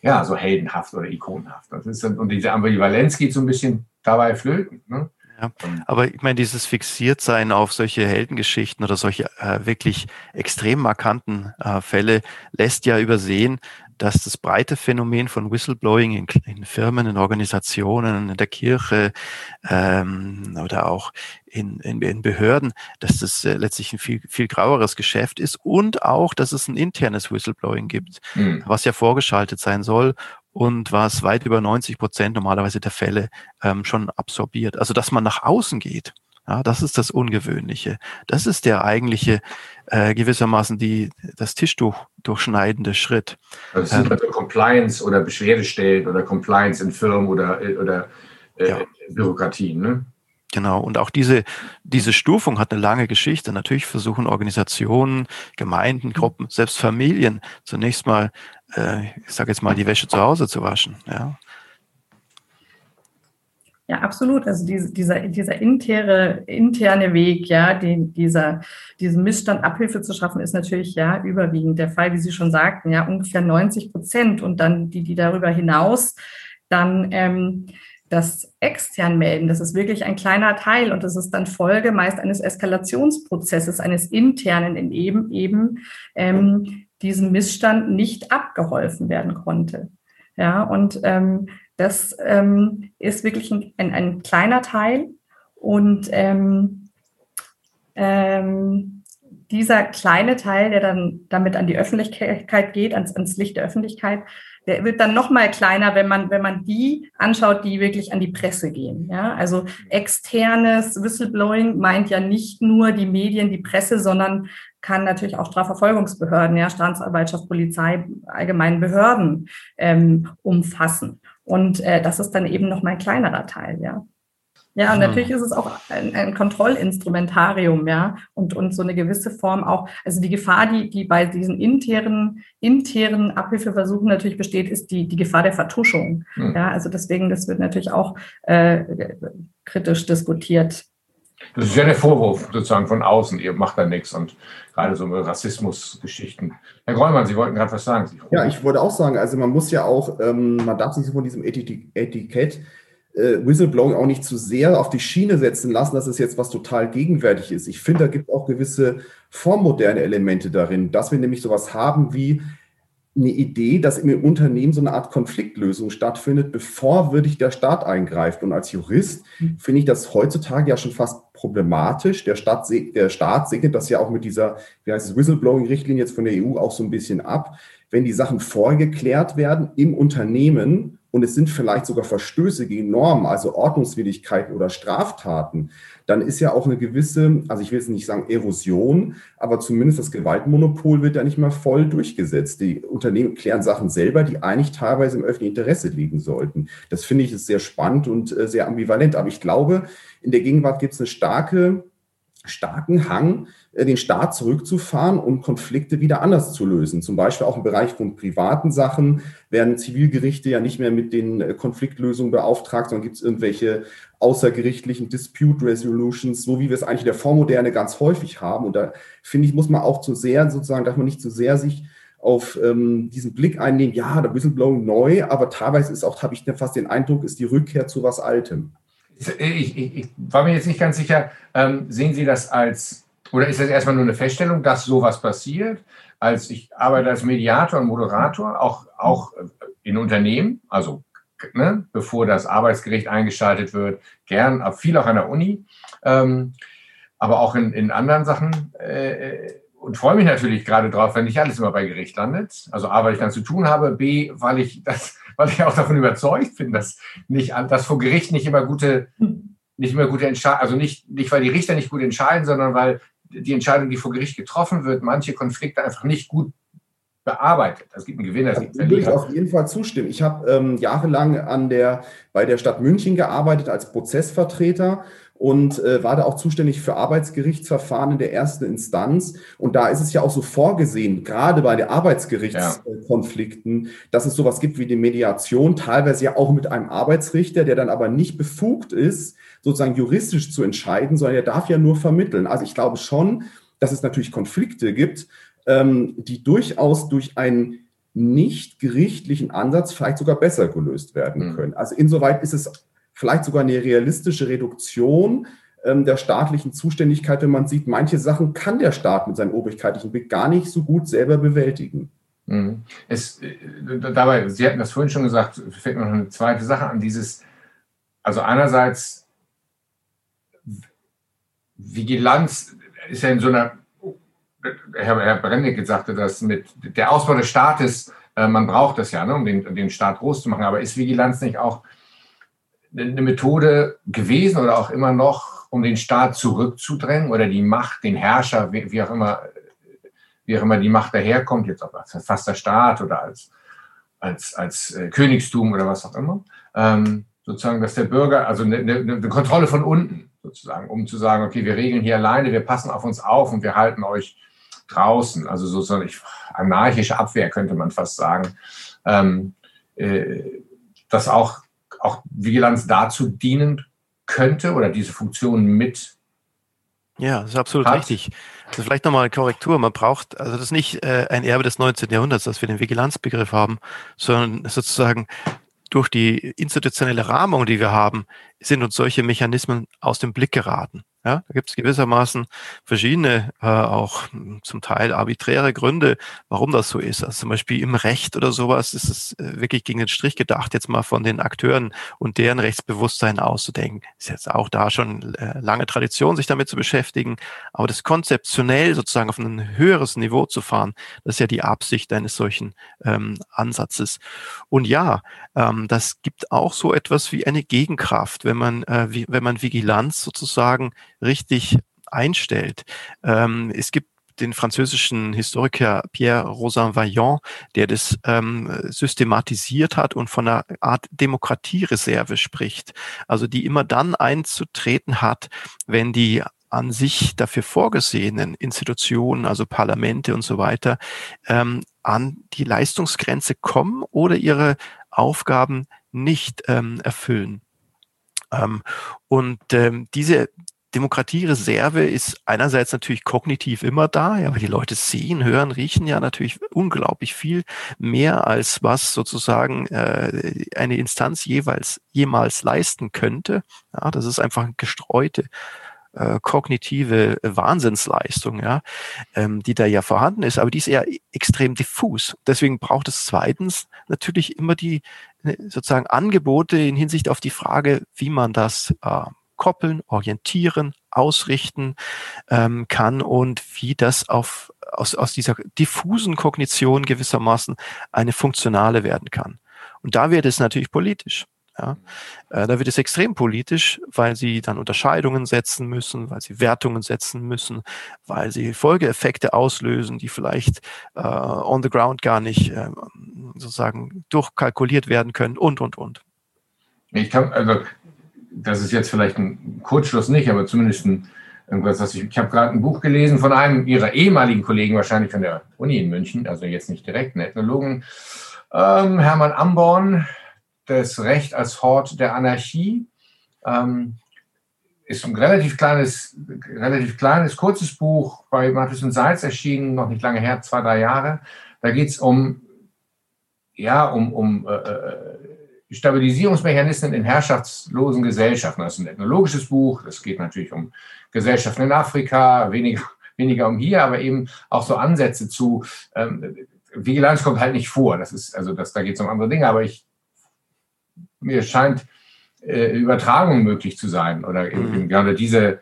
Speaker 3: ja, so heldenhaft oder ikonenhaft. Das ist, und diese Ambivalenz geht so ein bisschen dabei flöten. Ne?
Speaker 4: Ja, aber ich meine, dieses Fixiertsein auf solche Heldengeschichten oder solche äh, wirklich extrem markanten äh, Fälle lässt ja übersehen, dass das breite Phänomen von Whistleblowing in, in Firmen, in Organisationen, in der Kirche ähm, oder auch in, in, in Behörden, dass das äh, letztlich ein viel, viel graueres Geschäft ist und auch, dass es ein internes Whistleblowing gibt, mhm. was ja vorgeschaltet sein soll und was weit über 90 Prozent normalerweise der Fälle ähm, schon absorbiert. Also dass man nach außen geht ja, das ist das Ungewöhnliche. Das ist der eigentliche, äh, gewissermaßen die, das Tischtuch durchschneidende Schritt.
Speaker 3: Das sind ähm, also Compliance oder Beschwerdestellen oder Compliance in Firmen oder, oder äh, ja. Bürokratien. Ne?
Speaker 4: Genau, und auch diese, diese Stufung hat eine lange Geschichte. Natürlich versuchen Organisationen, Gemeinden, Gruppen, selbst Familien zunächst mal, äh, ich sage jetzt mal, die Wäsche zu Hause zu waschen. Ja.
Speaker 6: Ja, absolut. Also diese, dieser, dieser interne, interne Weg, ja, den, dieser, diesen Missstand Abhilfe zu schaffen, ist natürlich ja überwiegend der Fall, wie Sie schon sagten, ja, ungefähr 90 Prozent und dann die, die darüber hinaus dann ähm, das extern melden, das ist wirklich ein kleiner Teil und das ist dann Folge meist eines Eskalationsprozesses, eines internen, in eben eben ähm, diesem Missstand nicht abgeholfen werden konnte. Ja, und ähm, das ähm, ist wirklich ein, ein, ein, kleiner Teil und ähm, ähm, dieser kleine Teil, der dann damit an die Öffentlichkeit geht, ans, ans Licht der Öffentlichkeit, der wird dann noch mal kleiner, wenn man wenn man die anschaut, die wirklich an die Presse gehen. Ja, also externes Whistleblowing meint ja nicht nur die Medien, die Presse, sondern kann natürlich auch Strafverfolgungsbehörden, ja, Staatsanwaltschaft, Polizei, allgemeinen Behörden ähm, umfassen. Und äh, das ist dann eben noch mal ein kleinerer Teil, ja. Ja, und natürlich ist es auch ein, ein Kontrollinstrumentarium, ja, und, und so eine gewisse Form auch, also die Gefahr, die, die bei diesen internen, internen Abhilfeversuchen natürlich besteht, ist die, die Gefahr der Vertuschung. Mhm. Ja, also deswegen, das wird natürlich auch äh, kritisch diskutiert.
Speaker 3: Das ist ja der Vorwurf sozusagen von außen, ihr macht da nichts und gerade so Rassismusgeschichten. Herr Greumann, Sie wollten gerade was sagen.
Speaker 5: Ja, ich wollte auch sagen, also man muss ja auch, ähm, man darf sich von diesem Etikett äh, Whistleblowing auch nicht zu sehr auf die Schiene setzen lassen, dass es jetzt was total gegenwärtig ist. Ich finde, da gibt es auch gewisse formmoderne Elemente darin, dass wir nämlich sowas haben wie eine Idee, dass im Unternehmen so eine Art Konfliktlösung stattfindet, bevor wirklich der Staat eingreift. Und als Jurist mhm. finde ich das heutzutage ja schon fast problematisch. Der Staat, der Staat segnet das ja auch mit dieser, wie heißt es, Whistleblowing-Richtlinie jetzt von der EU auch so ein bisschen ab. Wenn die Sachen vorgeklärt werden im Unternehmen und es sind vielleicht sogar Verstöße gegen Normen, also Ordnungswidrigkeiten oder Straftaten, dann ist ja auch eine gewisse, also ich will jetzt nicht sagen Erosion, aber zumindest das Gewaltmonopol wird ja nicht mehr voll durchgesetzt. Die Unternehmen klären Sachen selber, die eigentlich teilweise im öffentlichen Interesse liegen sollten. Das finde ich ist sehr spannend und äh, sehr ambivalent. Aber ich glaube, in der Gegenwart gibt es eine starke starken Hang, äh, den Staat zurückzufahren und Konflikte wieder anders zu lösen. Zum Beispiel auch im Bereich von privaten Sachen werden Zivilgerichte ja nicht mehr mit den äh, Konfliktlösungen beauftragt, sondern gibt es irgendwelche außergerichtlichen Dispute Resolutions, so wie wir es eigentlich in der Vormoderne ganz häufig haben. Und da finde ich, muss man auch zu sehr, sozusagen, darf man nicht zu sehr sich auf ähm, diesen Blick einnehmen, ja, der Whistleblowing neu, aber teilweise ist auch, habe ich fast den Eindruck, ist die Rückkehr zu was Altem.
Speaker 3: Ich, ich, ich, war mir jetzt nicht ganz sicher, ähm, sehen Sie das als, oder ist das erstmal nur eine Feststellung, dass sowas passiert? Als ich arbeite als Mediator und Moderator, auch, auch in Unternehmen, also ne, bevor das Arbeitsgericht eingeschaltet wird, gern, viel auch an der Uni. Ähm, aber auch in, in anderen Sachen äh, und freue mich natürlich gerade drauf, wenn nicht alles immer bei Gericht landet. Also A, weil ich dann zu tun habe, B, weil ich das, [LAUGHS] weil ich auch davon überzeugt bin, dass nicht, dass vor Gericht nicht immer gute, nicht immer gute Entscheidungen, also nicht, nicht, weil die Richter nicht gut entscheiden, sondern weil die Entscheidung, die vor Gericht getroffen wird, manche Konflikte einfach nicht gut bearbeitet. Es gibt einen Gewinner, es gibt
Speaker 5: einen Verlierer. Würde ich auf jeden Fall zustimmen. Ich habe ähm, jahrelang an der, bei der Stadt München gearbeitet als Prozessvertreter und äh, war da auch zuständig für Arbeitsgerichtsverfahren in der ersten Instanz. Und da ist es ja auch so vorgesehen, gerade bei den Arbeitsgerichtskonflikten, ja. dass es sowas gibt wie die Mediation, teilweise ja auch mit einem Arbeitsrichter, der dann aber nicht befugt ist, sozusagen juristisch zu entscheiden, sondern er darf ja nur vermitteln. Also ich glaube schon, dass es natürlich Konflikte gibt, ähm, die durchaus durch einen nicht gerichtlichen Ansatz vielleicht sogar besser gelöst werden mhm. können. Also insoweit ist es vielleicht sogar eine realistische Reduktion ähm, der staatlichen Zuständigkeit, wenn man sieht, manche Sachen kann der Staat mit seinem obrigkeitlichen Blick gar nicht so gut selber bewältigen.
Speaker 3: Mhm. Es, äh, dabei, Sie hatten das vorhin schon gesagt, fällt mir noch eine zweite Sache an, dieses, also einerseits Vigilanz ist ja in so einer Herr, Herr Brennig sagte das mit der Ausbau des Staates, äh, man braucht das ja, ne, um den, den Staat groß zu machen. Aber ist Vigilanz nicht auch eine Methode gewesen oder auch immer noch, um den Staat zurückzudrängen oder die Macht, den Herrscher, wie, auch immer, wie auch immer die Macht daherkommt, jetzt auch als verfasster Staat oder als, als, als äh, Königstum oder was auch immer, ähm, sozusagen, dass der Bürger, also eine, eine, Kontrolle von unten sozusagen, um zu sagen, okay, wir regeln hier alleine, wir passen auf uns auf und wir halten euch draußen, also sozusagen anarchische Abwehr könnte man fast sagen, ähm, äh, dass auch, auch Vigilanz dazu dienen könnte oder diese Funktion mit.
Speaker 4: Ja, das ist absolut hat. richtig. Also vielleicht nochmal eine Korrektur. Man braucht, also das ist nicht äh, ein Erbe des 19. Jahrhunderts, dass wir den Vigilanzbegriff haben, sondern sozusagen durch die institutionelle Rahmung, die wir haben, sind uns solche Mechanismen aus dem Blick geraten. Ja, da gibt es gewissermaßen verschiedene, äh, auch zum Teil arbiträre Gründe, warum das so ist. Also zum Beispiel im Recht oder sowas ist es äh, wirklich gegen den Strich gedacht, jetzt mal von den Akteuren und deren Rechtsbewusstsein auszudenken. Ist jetzt auch da schon äh, lange Tradition, sich damit zu beschäftigen. Aber das konzeptionell sozusagen auf ein höheres Niveau zu fahren, das ist ja die Absicht eines solchen ähm, Ansatzes. Und ja, ähm, das gibt auch so etwas wie eine Gegenkraft, wenn man, äh, wie, wenn man Vigilanz sozusagen richtig einstellt. Ähm, es gibt den französischen Historiker Pierre Rosan Vaillant, der das ähm, systematisiert hat und von einer Art Demokratiereserve spricht. Also die immer dann einzutreten hat, wenn die an sich dafür vorgesehenen Institutionen, also Parlamente und so weiter, ähm, an die Leistungsgrenze kommen oder ihre Aufgaben nicht ähm, erfüllen. Ähm, und ähm, diese Demokratiereserve ist einerseits natürlich kognitiv immer da, ja, weil die Leute sehen, hören, riechen ja natürlich unglaublich viel mehr als was sozusagen äh, eine Instanz jeweils jemals leisten könnte. Ja, das ist einfach eine gestreute äh, kognitive Wahnsinnsleistung, ja, ähm, die da ja vorhanden ist, aber die ist eher extrem diffus. Deswegen braucht es zweitens natürlich immer die äh, sozusagen Angebote in Hinsicht auf die Frage, wie man das äh, koppeln, orientieren, ausrichten ähm, kann und wie das auf, aus, aus dieser diffusen Kognition gewissermaßen eine funktionale werden kann. Und da wird es natürlich politisch. Ja, äh, da wird es extrem politisch, weil sie dann Unterscheidungen setzen müssen, weil sie Wertungen setzen müssen, weil sie Folgeeffekte auslösen, die vielleicht äh, on the ground gar nicht äh, sozusagen durchkalkuliert werden können und, und, und.
Speaker 3: Ich kann, also das ist jetzt vielleicht ein Kurzschluss nicht, aber zumindest ein, irgendwas, was ich, ich habe gerade ein Buch gelesen von einem ihrer ehemaligen Kollegen, wahrscheinlich von der Uni in München, also jetzt nicht direkt, einen Ethnologen, ähm, Hermann Amborn, das Recht als Hort der Anarchie. Ähm, ist ein relativ kleines, relativ kleines, kurzes Buch bei Mathis und Salz erschienen, noch nicht lange her, zwei, drei Jahre. Da geht es um, ja, um, um äh, Stabilisierungsmechanismen in herrschaftslosen Gesellschaften. Das ist ein ethnologisches Buch. Das geht natürlich um Gesellschaften in Afrika, weniger, [LAUGHS] weniger um hier, aber eben auch so Ansätze zu. Ähm, Vigilanz kommt halt nicht vor. Das ist, also das, da geht es um andere Dinge, aber ich, mir scheint, äh, Übertragung möglich zu sein oder mhm. gerade diese,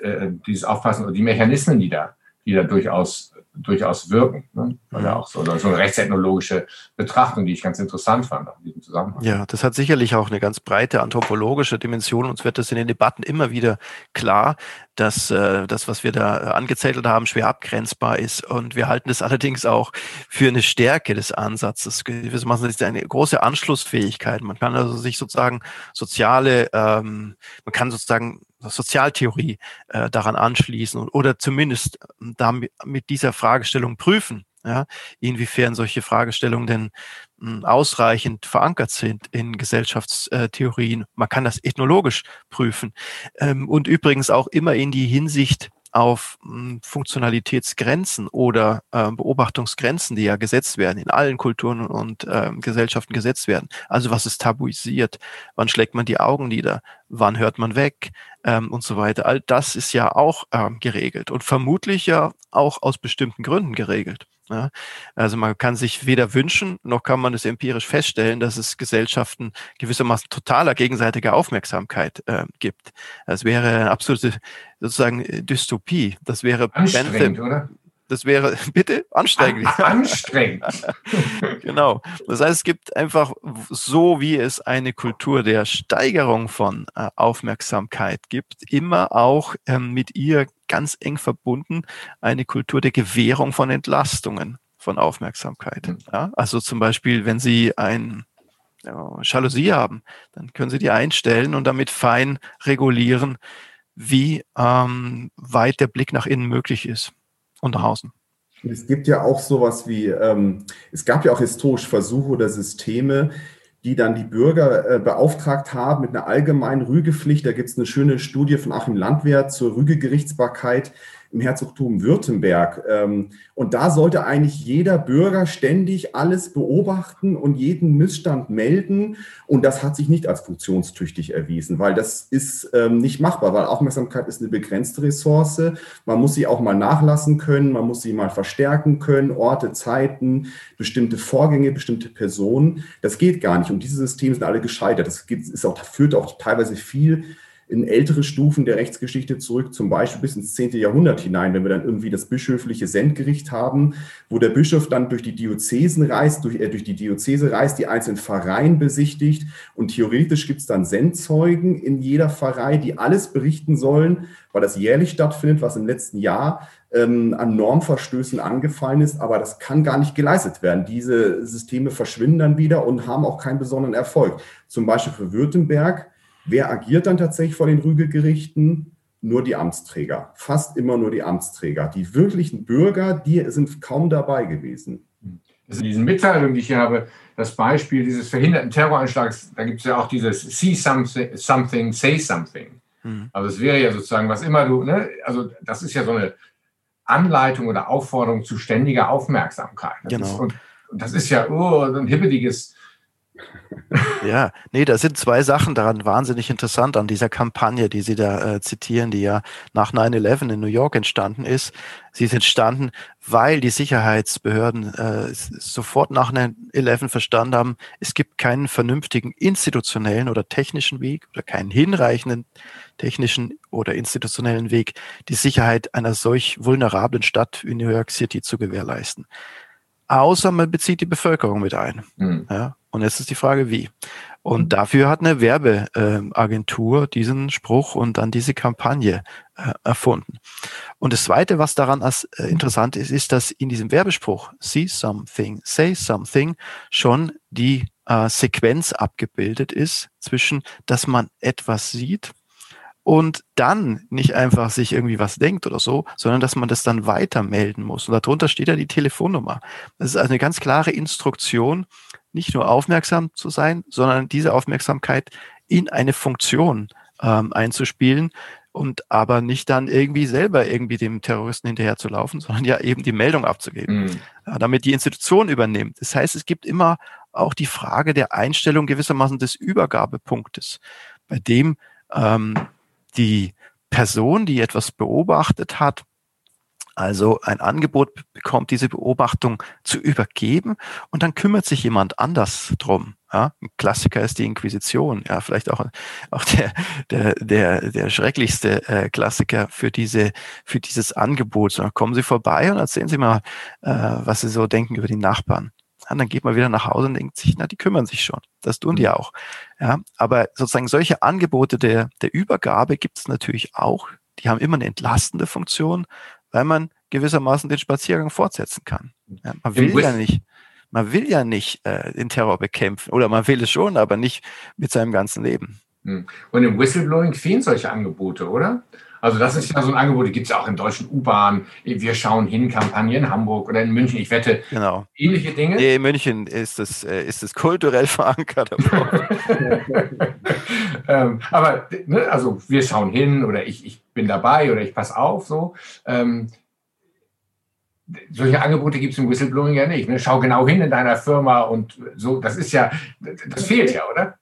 Speaker 3: äh, dieses Aufpassen oder die Mechanismen, die da, die da durchaus durchaus wirken. Ne? Oder auch so, oder so eine rechtsethnologische Betrachtung, die ich ganz interessant fand in diesem Zusammenhang.
Speaker 4: Ja, das hat sicherlich auch eine ganz breite anthropologische Dimension. Uns wird das in den Debatten immer wieder klar, dass äh, das, was wir da angezettelt haben, schwer abgrenzbar ist. Und wir halten es allerdings auch für eine Stärke des Ansatzes. Gewissermaßen ist eine große Anschlussfähigkeit. Man kann also sich sozusagen soziale, ähm, man kann sozusagen Sozialtheorie äh, daran anschließen oder zumindest ähm, damit mit dieser Fragestellung prüfen, ja, inwiefern solche Fragestellungen denn mh, hm, ausreichend verankert sind in Gesellschaftstheorien. Man kann das ethnologisch prüfen ähm, und übrigens auch immer in die Hinsicht auf hm, Funktionalitätsgrenzen oder äh, Beobachtungsgrenzen, die ja gesetzt werden, in allen Kulturen und äh, Gesellschaften gesetzt werden. Also was ist tabuisiert? Wann schlägt man die Augen nieder? Wann hört man weg? Ähm, und so weiter. All das ist ja auch ähm, geregelt und vermutlich ja auch aus bestimmten Gründen geregelt. Ja, also man kann sich weder wünschen, noch kann man es empirisch feststellen, dass es Gesellschaften gewissermaßen totaler gegenseitiger Aufmerksamkeit äh, gibt. Das wäre eine absolute sozusagen äh, Dystopie. Das wäre
Speaker 3: Anstrengend, oder?
Speaker 4: Das wäre, [LAUGHS] bitte, anstrengend.
Speaker 3: Anstrengend. [LAUGHS]
Speaker 4: genau. Das heißt, es gibt einfach so, wie es eine Kultur der Steigerung von äh, Aufmerksamkeit gibt, immer auch ähm, mit ihr ganz eng verbunden eine Kultur der Gewährung von Entlastungen von Aufmerksamkeit. Mhm. Ja? Also zum Beispiel, wenn Sie ein ja, Jalousie haben, dann können Sie die einstellen und damit fein regulieren, wie ähm, weit der Blick nach innen möglich ist und nach außen.
Speaker 5: Es gibt ja auch sowas wie, ähm, es gab ja auch historisch Versuche oder Systeme, die dann die Bürger äh, beauftragt haben mit einer allgemeinen Rügepflicht. Da gibt es eine schöne Studie von Achim Landwehr zur Rügegerichtsbarkeit im Herzogtum Württemberg. Ähm, und da sollte eigentlich jeder Bürger ständig alles beobachten und jeden Missstand melden. Und das hat sich nicht als funktionstüchtig erwiesen, weil das ist ähm, nicht machbar, weil Aufmerksamkeit ist eine begrenzte Ressource. Man muss sie auch mal nachlassen können, man muss sie mal verstärken können, Orte, Zeiten, bestimmte Vorgänge, bestimmte Personen. Das geht gar nicht. Und diese Systeme sind alle gescheitert. Das ist auch, führt auch teilweise viel in ältere Stufen der Rechtsgeschichte zurück, zum Beispiel bis ins 10. Jahrhundert hinein, wenn wir dann irgendwie das bischöfliche Sendgericht haben, wo der Bischof dann durch die Diözesen reist, durch, äh, durch die Diözese reist, die einzelnen Pfarreien besichtigt und theoretisch gibt es dann Sendzeugen in jeder Pfarrei, die alles berichten sollen, weil das jährlich stattfindet, was im letzten Jahr ähm, an Normverstößen angefallen ist, aber das kann gar nicht geleistet werden. Diese Systeme verschwinden dann wieder und haben auch keinen besonderen Erfolg. Zum Beispiel für Württemberg Wer agiert dann tatsächlich vor den Rügegerichten? Nur die Amtsträger, fast immer nur die Amtsträger. Die wirklichen Bürger, die sind kaum dabei gewesen.
Speaker 3: Also in diesen Mitteilungen, die ich hier habe, das Beispiel dieses verhinderten Terroranschlags, da gibt es ja auch dieses See something, something say something. Mhm. Also es wäre ja sozusagen, was immer du, ne, also das ist ja so eine Anleitung oder Aufforderung zu ständiger Aufmerksamkeit. Das
Speaker 4: genau.
Speaker 3: Ist, und, und, das ist ja oh, so ein hippeliges
Speaker 4: ja, nee, da sind zwei Sachen daran wahnsinnig interessant an dieser Kampagne, die Sie da äh, zitieren, die ja nach 9-11 in New York entstanden ist. Sie ist entstanden, weil die Sicherheitsbehörden äh, sofort nach 9-11 verstanden haben, es gibt keinen vernünftigen institutionellen oder technischen Weg oder keinen hinreichenden technischen oder institutionellen Weg, die Sicherheit einer solch vulnerablen Stadt wie New York City zu gewährleisten außer man bezieht die Bevölkerung mit ein. Mhm. Ja, und jetzt ist die Frage, wie. Und mhm. dafür hat eine Werbeagentur diesen Spruch und dann diese Kampagne äh, erfunden. Und das Zweite, was daran als äh, interessant ist, ist, dass in diesem Werbespruch See something, say something schon die äh, Sequenz abgebildet ist zwischen, dass man etwas sieht und dann nicht einfach sich irgendwie was denkt oder so, sondern dass man das dann weiter melden muss. Und darunter steht ja die Telefonnummer. Das ist also eine ganz klare Instruktion, nicht nur aufmerksam zu sein, sondern diese Aufmerksamkeit in eine Funktion ähm, einzuspielen und aber nicht dann irgendwie selber irgendwie dem Terroristen hinterher zu laufen, sondern ja eben die Meldung abzugeben, mhm. ja, damit die Institution übernimmt. Das heißt, es gibt immer auch die Frage der Einstellung gewissermaßen des Übergabepunktes, bei dem ähm, die Person, die etwas beobachtet hat, also ein Angebot bekommt, diese Beobachtung zu übergeben und dann kümmert sich jemand anders drum. Ja, ein Klassiker ist die Inquisition. Ja, vielleicht auch, auch der, der, der, der schrecklichste äh, Klassiker für diese, für dieses Angebot. So, kommen Sie vorbei und erzählen Sie mal, äh, was Sie so denken über die Nachbarn. Ja, dann geht man wieder nach Hause und denkt sich, na, die kümmern sich schon. Das tun die auch. Ja, aber sozusagen solche Angebote der, der Übergabe gibt es natürlich auch. Die haben immer eine entlastende Funktion, weil man gewissermaßen den Spaziergang fortsetzen kann. Ja, man will ja nicht, man will ja nicht äh, den Terror bekämpfen oder man will es schon, aber nicht mit seinem ganzen Leben.
Speaker 3: Hm. Und im Whistleblowing fehlen solche Angebote, oder? Also das ist ja so ein Angebot, die gibt es ja auch in deutschen U-Bahnen. Wir schauen hin, Kampagne in Hamburg oder in München. Ich wette,
Speaker 4: genau. ähnliche Dinge. Nee, in München ist es, äh, ist es kulturell [LAUGHS] verankert. [LAUGHS]
Speaker 3: ähm, aber ne, also wir schauen hin oder ich, ich bin dabei oder ich passe auf. So. Ähm, solche Angebote gibt es im Whistleblowing ja nicht. Ne? Schau genau hin in deiner Firma und so. Das ist ja, das fehlt ja, oder?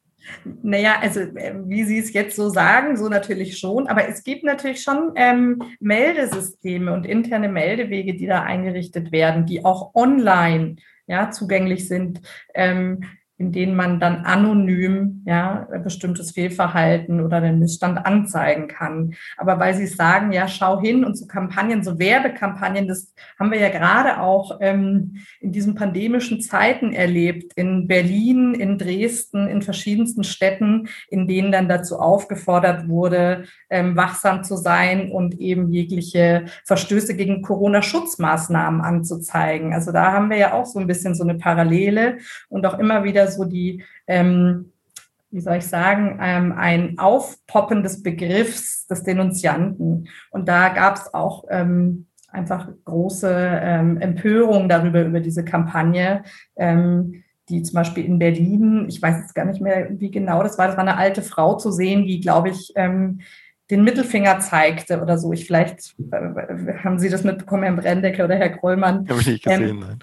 Speaker 6: Naja, also äh, wie Sie es jetzt so sagen, so natürlich schon. Aber es gibt natürlich schon ähm, Meldesysteme und interne Meldewege, die da eingerichtet werden, die auch online ja, zugänglich sind. Ähm, in denen man dann anonym ja bestimmtes Fehlverhalten oder den Missstand anzeigen kann. Aber weil Sie sagen, ja, schau hin und so Kampagnen, so Werbekampagnen, das haben wir ja gerade auch ähm, in diesen pandemischen Zeiten erlebt, in Berlin, in Dresden, in verschiedensten Städten, in denen dann dazu aufgefordert wurde, ähm, wachsam zu sein und eben jegliche Verstöße gegen Corona-Schutzmaßnahmen anzuzeigen. Also da haben wir ja auch so ein bisschen so eine Parallele und auch immer wieder so die, ähm, wie soll ich sagen, ähm, ein Aufpoppen des Begriffs des Denunzianten. Und da gab es auch ähm, einfach große ähm, Empörung darüber, über diese Kampagne. Ähm, die zum Beispiel in Berlin, ich weiß jetzt gar nicht mehr, wie genau das war, das war eine alte Frau zu sehen, die, glaube ich, ähm, den Mittelfinger zeigte oder so. Ich vielleicht äh, haben Sie das mitbekommen, Herr Brendecke oder Herr Krollmann. Habe ich nicht gesehen, ähm, nein.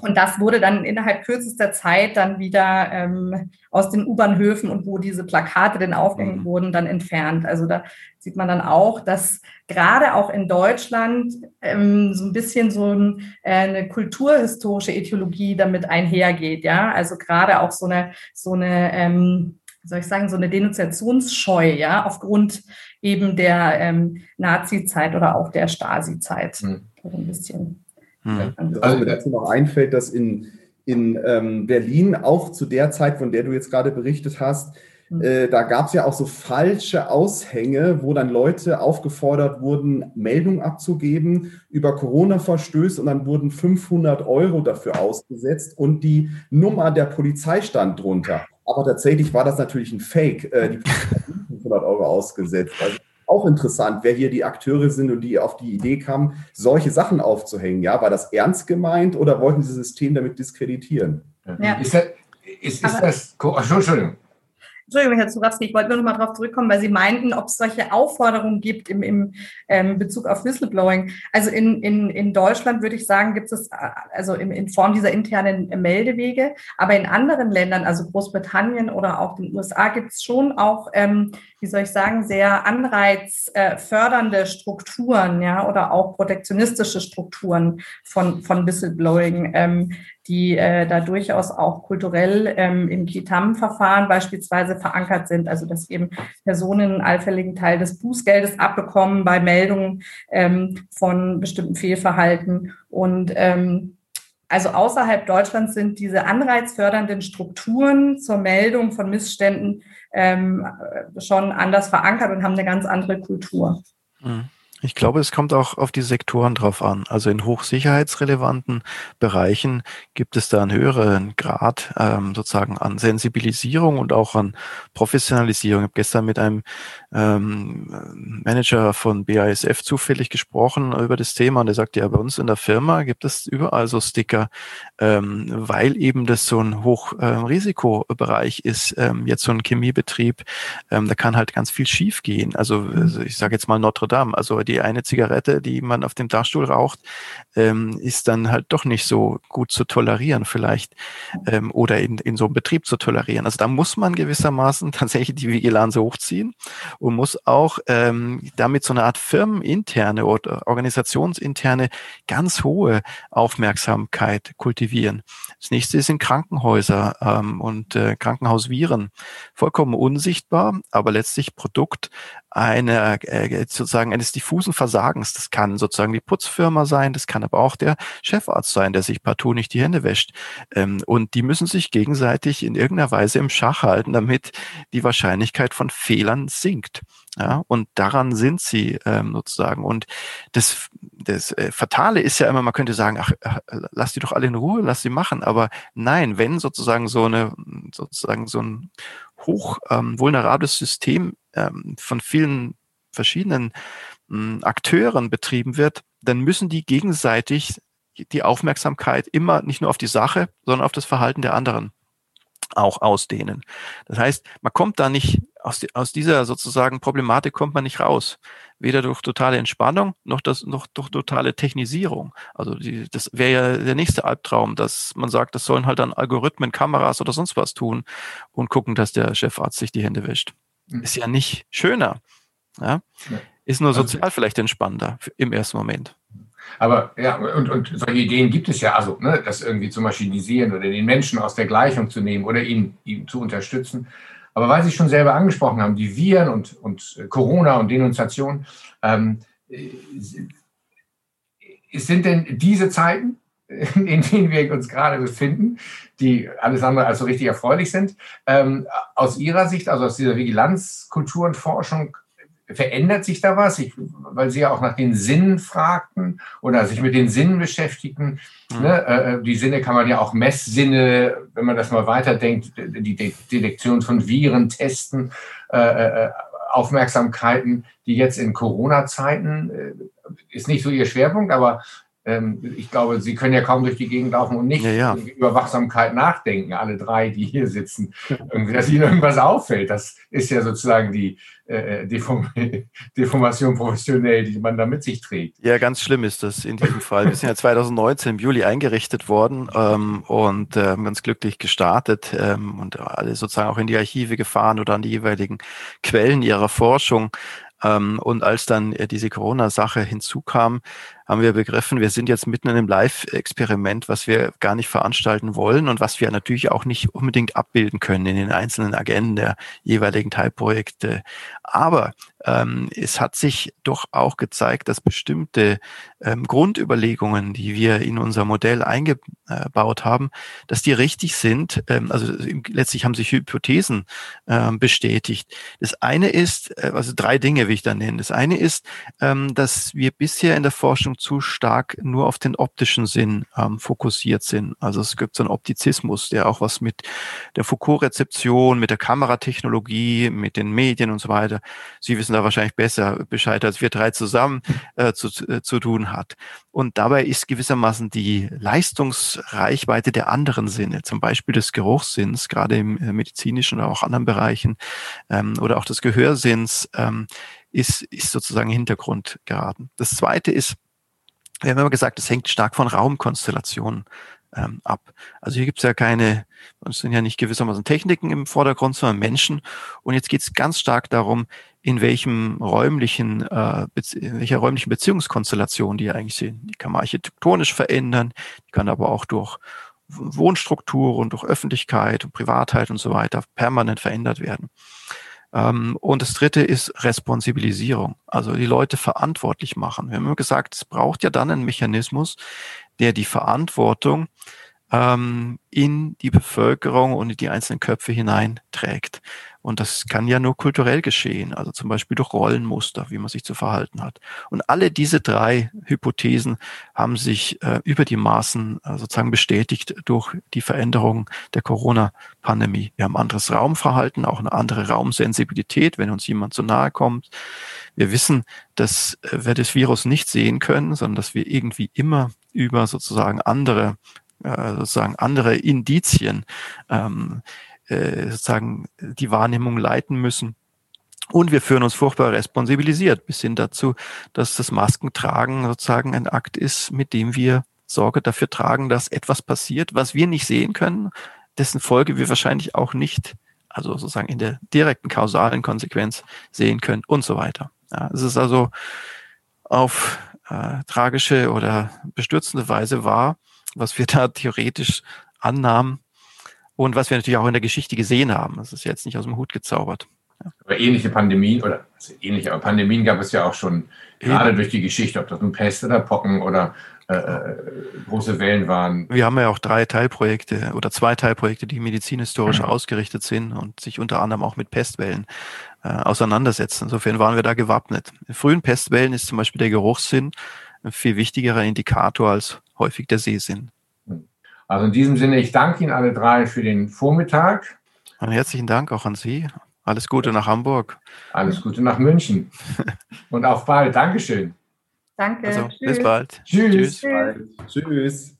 Speaker 6: Und das wurde dann innerhalb kürzester Zeit dann wieder ähm, aus den U-Bahnhöfen und wo diese Plakate denn aufgehängt mhm. wurden, dann entfernt. Also da sieht man dann auch, dass gerade auch in Deutschland ähm, so ein bisschen so ein, äh, eine kulturhistorische Ethologie damit einhergeht. Ja, also gerade auch so eine so eine ähm, wie soll ich sagen, so eine Denunziationsscheu, ja, aufgrund eben der ähm, Nazi-Zeit oder auch der Stasi-Zeit. Mhm. ein bisschen.
Speaker 5: Mhm. Also mir dazu noch einfällt, dass in, in ähm, Berlin auch zu der Zeit, von der du jetzt gerade berichtet hast, hm. äh, da gab es ja auch so falsche Aushänge, wo dann Leute aufgefordert wurden, Meldungen abzugeben über Corona-Verstöße und dann wurden 500 Euro dafür ausgesetzt und die Nummer der Polizei stand drunter. Aber tatsächlich war das natürlich ein Fake. Äh, die Polizei hat 500 Euro ausgesetzt. Also auch interessant, wer hier die Akteure sind und die auf die Idee kamen, solche Sachen aufzuhängen. Ja, war das ernst gemeint oder wollten sie das System damit diskreditieren?
Speaker 3: Ja. Ist, das, ist, ist das, Entschuldigung,
Speaker 6: Entschuldigung, Herr Zurawski, ich wollte nur noch mal darauf zurückkommen, weil Sie meinten, ob es solche Aufforderungen gibt im, im ähm, Bezug auf Whistleblowing. Also in, in, in Deutschland würde ich sagen, gibt es also in, in Form dieser internen Meldewege, aber in anderen Ländern, also Großbritannien oder auch den USA, gibt es schon auch, ähm, wie soll ich sagen, sehr anreizfördernde äh, Strukturen, ja, oder auch protektionistische Strukturen von, von Whistleblowing. Ähm, die äh, da durchaus auch kulturell ähm, im Kitam-Verfahren beispielsweise verankert sind, also dass eben Personen einen allfälligen Teil des Bußgeldes abbekommen bei Meldungen ähm, von bestimmten Fehlverhalten. Und ähm, also außerhalb Deutschlands sind diese anreizfördernden Strukturen zur Meldung von Missständen ähm, schon anders verankert und haben eine ganz andere Kultur.
Speaker 4: Mhm. Ich glaube, es kommt auch auf die Sektoren drauf an. Also in hochsicherheitsrelevanten Bereichen gibt es da einen höheren Grad ähm, sozusagen an Sensibilisierung und auch an Professionalisierung. Ich habe gestern mit einem ähm, Manager von BASF zufällig gesprochen über das Thema und der sagte, ja, bei uns in der Firma gibt es überall so Sticker, ähm, weil eben das so ein Hochrisikobereich ähm, ist, ähm, jetzt so ein Chemiebetrieb, ähm, da kann halt ganz viel schief gehen. Also ich sage jetzt mal Notre Dame, also die eine Zigarette, die man auf dem Dachstuhl raucht, ähm, ist dann halt doch nicht so gut zu tolerieren vielleicht ähm, oder in, in so einem Betrieb zu tolerieren. Also da muss man gewissermaßen [LAUGHS] tatsächlich die Vigilanz hochziehen und muss auch ähm, damit so eine Art firmeninterne oder organisationsinterne ganz hohe Aufmerksamkeit kultivieren. Das nächste sind Krankenhäuser ähm, und äh, Krankenhausviren. Vollkommen unsichtbar, aber letztlich Produkt einer äh, sozusagen eines diffusen Versagens. Das kann sozusagen die Putzfirma sein, das kann aber auch der Chefarzt sein, der sich partout nicht die Hände wäscht. Ähm, und die müssen sich gegenseitig in irgendeiner Weise im Schach halten, damit die Wahrscheinlichkeit von Fehlern sinkt. Ja, und daran sind sie ähm, sozusagen. Und das, das äh, Fatale ist ja immer, man könnte sagen, ach, ach, lass die doch alle in Ruhe, lass sie machen. Aber nein, wenn sozusagen so eine, sozusagen so ein hoch ähm, vulnerables System ähm, von vielen verschiedenen ähm, Akteuren betrieben wird, dann müssen die gegenseitig die Aufmerksamkeit immer nicht nur auf die Sache, sondern auf das Verhalten der anderen auch ausdehnen. Das heißt, man kommt da nicht aus, die, aus dieser sozusagen Problematik kommt man nicht raus. Weder durch totale Entspannung noch, das, noch durch totale Technisierung. Also die, das wäre ja der nächste Albtraum, dass man sagt, das sollen halt dann Algorithmen, Kameras oder sonst was tun und gucken, dass der Chefarzt sich die Hände wäscht. Mhm. Ist ja nicht schöner. Ja? Ist nur also sozial also, vielleicht entspannender im ersten Moment.
Speaker 3: Aber ja, und, und solche Ideen gibt es ja, also ne, das irgendwie zu maschinisieren oder den Menschen aus der Gleichung zu nehmen oder ihn, ihn zu unterstützen. Aber weil Sie schon selber angesprochen haben, die Viren und, und Corona und Denunziation, ähm, äh, sind denn diese Zeiten, in denen wir uns gerade befinden, die alles andere als so richtig erfreulich sind, ähm, aus Ihrer Sicht, also aus dieser Vigilanzkultur und Forschung, verändert sich da was? Ich, weil Sie ja auch nach den Sinnen fragten oder sich mit den Sinnen beschäftigten. Mhm. Ne? Äh, äh, die Sinne kann man ja auch Messsinne, wenn man das mal weiterdenkt, die De Detektion von Viren testen, äh, äh, Aufmerksamkeiten, die jetzt in Corona-Zeiten äh, ist nicht so Ihr Schwerpunkt, aber ähm, ich glaube, Sie können ja kaum durch die Gegend laufen und nicht ja, ja. über Wachsamkeit nachdenken, alle drei, die hier sitzen, irgendwie, dass Ihnen irgendwas auffällt. Das ist ja sozusagen die äh Deform [LAUGHS] Deformation professionell, die man da mit sich trägt.
Speaker 4: Ja, ganz schlimm ist das in diesem Fall. Wir sind ja 2019 im Juli eingerichtet worden ähm, und äh, ganz glücklich gestartet ähm, und alle sozusagen auch in die Archive gefahren oder an die jeweiligen Quellen ihrer Forschung. Ähm, und als dann äh, diese Corona-Sache hinzukam, haben wir begriffen, wir sind jetzt mitten in einem Live-Experiment, was wir gar nicht veranstalten wollen und was wir natürlich auch nicht unbedingt abbilden können in den einzelnen Agenden der jeweiligen Teilprojekte. Aber ähm, es hat sich doch auch gezeigt, dass bestimmte ähm, Grundüberlegungen, die wir in unser Modell eingebaut haben, dass die richtig sind. Ähm, also letztlich haben sich Hypothesen ähm, bestätigt. Das eine ist, äh, also drei Dinge will ich da nennen. Das eine ist, ähm, dass wir bisher in der Forschung zu stark nur auf den optischen Sinn ähm, fokussiert sind. Also es gibt so einen Optizismus, der auch was mit der Foucault-Rezeption, mit der Kameratechnologie, mit den Medien und so weiter, Sie wissen da wahrscheinlich besser Bescheid als wir drei zusammen, äh, zu, äh, zu tun hat. Und dabei ist gewissermaßen die Leistungsreichweite der anderen Sinne, zum Beispiel des Geruchssinns, gerade im äh, medizinischen oder auch anderen Bereichen, ähm, oder auch des Gehörsinns, ähm, ist, ist sozusagen Hintergrund geraten. Das zweite ist, wir haben immer gesagt, es hängt stark von Raumkonstellationen ähm, ab. Also hier gibt es ja keine, es sind ja nicht gewissermaßen Techniken im Vordergrund, sondern Menschen. Und jetzt geht es ganz stark darum, in welchem räumlichen, äh, in welcher räumlichen Beziehungskonstellation die eigentlich sind. Die kann man architektonisch verändern, die kann aber auch durch Wohnstruktur und durch Öffentlichkeit und Privatheit und so weiter permanent verändert werden. Ähm, und das dritte ist Responsibilisierung, also die Leute verantwortlich machen. Wir haben immer gesagt, es braucht ja dann einen Mechanismus, der die Verantwortung ähm, in die Bevölkerung und in die einzelnen Köpfe hineinträgt. Und das kann ja nur kulturell geschehen, also zum Beispiel durch Rollenmuster, wie man sich zu verhalten hat. Und alle diese drei Hypothesen haben sich äh, über die Maßen äh, sozusagen bestätigt durch die Veränderung der Corona-Pandemie. Wir haben anderes Raumverhalten, auch eine andere Raumsensibilität, wenn uns jemand zu nahe kommt. Wir wissen, dass äh, wir das Virus nicht sehen können, sondern dass wir irgendwie immer über sozusagen andere äh, sozusagen andere Indizien ähm, äh, sozusagen die Wahrnehmung leiten müssen. Und wir führen uns furchtbar responsibilisiert bis hin dazu, dass das Maskentragen sozusagen ein Akt ist, mit dem wir Sorge dafür tragen, dass etwas passiert, was wir nicht sehen können, dessen Folge wir wahrscheinlich auch nicht, also sozusagen in der direkten kausalen Konsequenz sehen können und so weiter. Ja, es ist also auf äh, tragische oder bestürzende Weise wahr, was wir da theoretisch annahmen und was wir natürlich auch in der Geschichte gesehen haben. Das ist jetzt nicht aus dem Hut gezaubert.
Speaker 2: Aber ähnliche Pandemien oder also ähnliche aber Pandemien gab es ja auch schon gerade durch die Geschichte, ob das nun Pest oder Pocken oder äh, äh, große Wellen waren.
Speaker 4: Wir haben ja auch drei Teilprojekte oder zwei Teilprojekte, die medizinhistorisch mhm. ausgerichtet sind und sich unter anderem auch mit Pestwellen äh, auseinandersetzen. Insofern waren wir da gewappnet. In frühen Pestwellen ist zum Beispiel der Geruchssinn ein viel wichtigerer Indikator als häufig der Sehsinn.
Speaker 2: Also in diesem Sinne, ich danke Ihnen alle drei für den Vormittag.
Speaker 4: Und herzlichen Dank auch an Sie. Alles Gute nach Hamburg.
Speaker 2: Alles Gute nach München. [LAUGHS] Und auf bald. Dankeschön.
Speaker 6: Danke.
Speaker 4: Also, bis bald.
Speaker 2: Tschüss.
Speaker 5: Tschüss. Tschüss.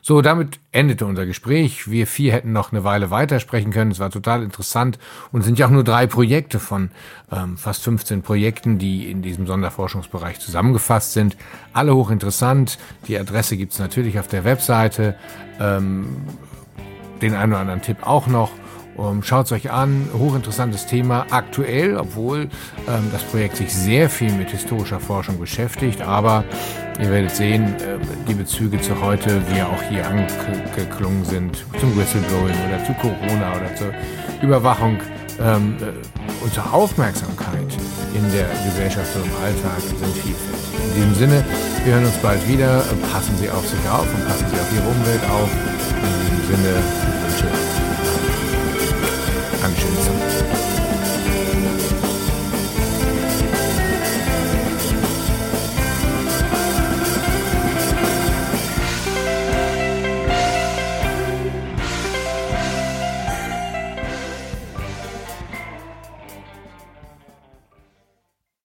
Speaker 2: So, damit endete unser Gespräch. Wir vier hätten noch eine Weile weitersprechen können. Es war total interessant und sind ja auch nur drei Projekte von ähm, fast 15 Projekten, die in diesem Sonderforschungsbereich zusammengefasst sind. Alle hochinteressant. Die Adresse gibt's natürlich auf der Webseite. Ähm, den einen oder anderen Tipp auch noch. Um, Schaut es euch an, hochinteressantes Thema, aktuell, obwohl ähm, das Projekt sich sehr viel mit historischer Forschung beschäftigt, aber ihr werdet sehen, äh, die Bezüge zu heute, wie auch hier angeklungen sind, zum Whistleblowing oder zu Corona oder zur Überwachung ähm, äh, und zur Aufmerksamkeit in der Gesellschaft und im Alltag sind vielfältig. In diesem Sinne, wir hören uns bald wieder, passen Sie auf sich auf und passen Sie auf Ihre Umwelt auf. In diesem Sinne,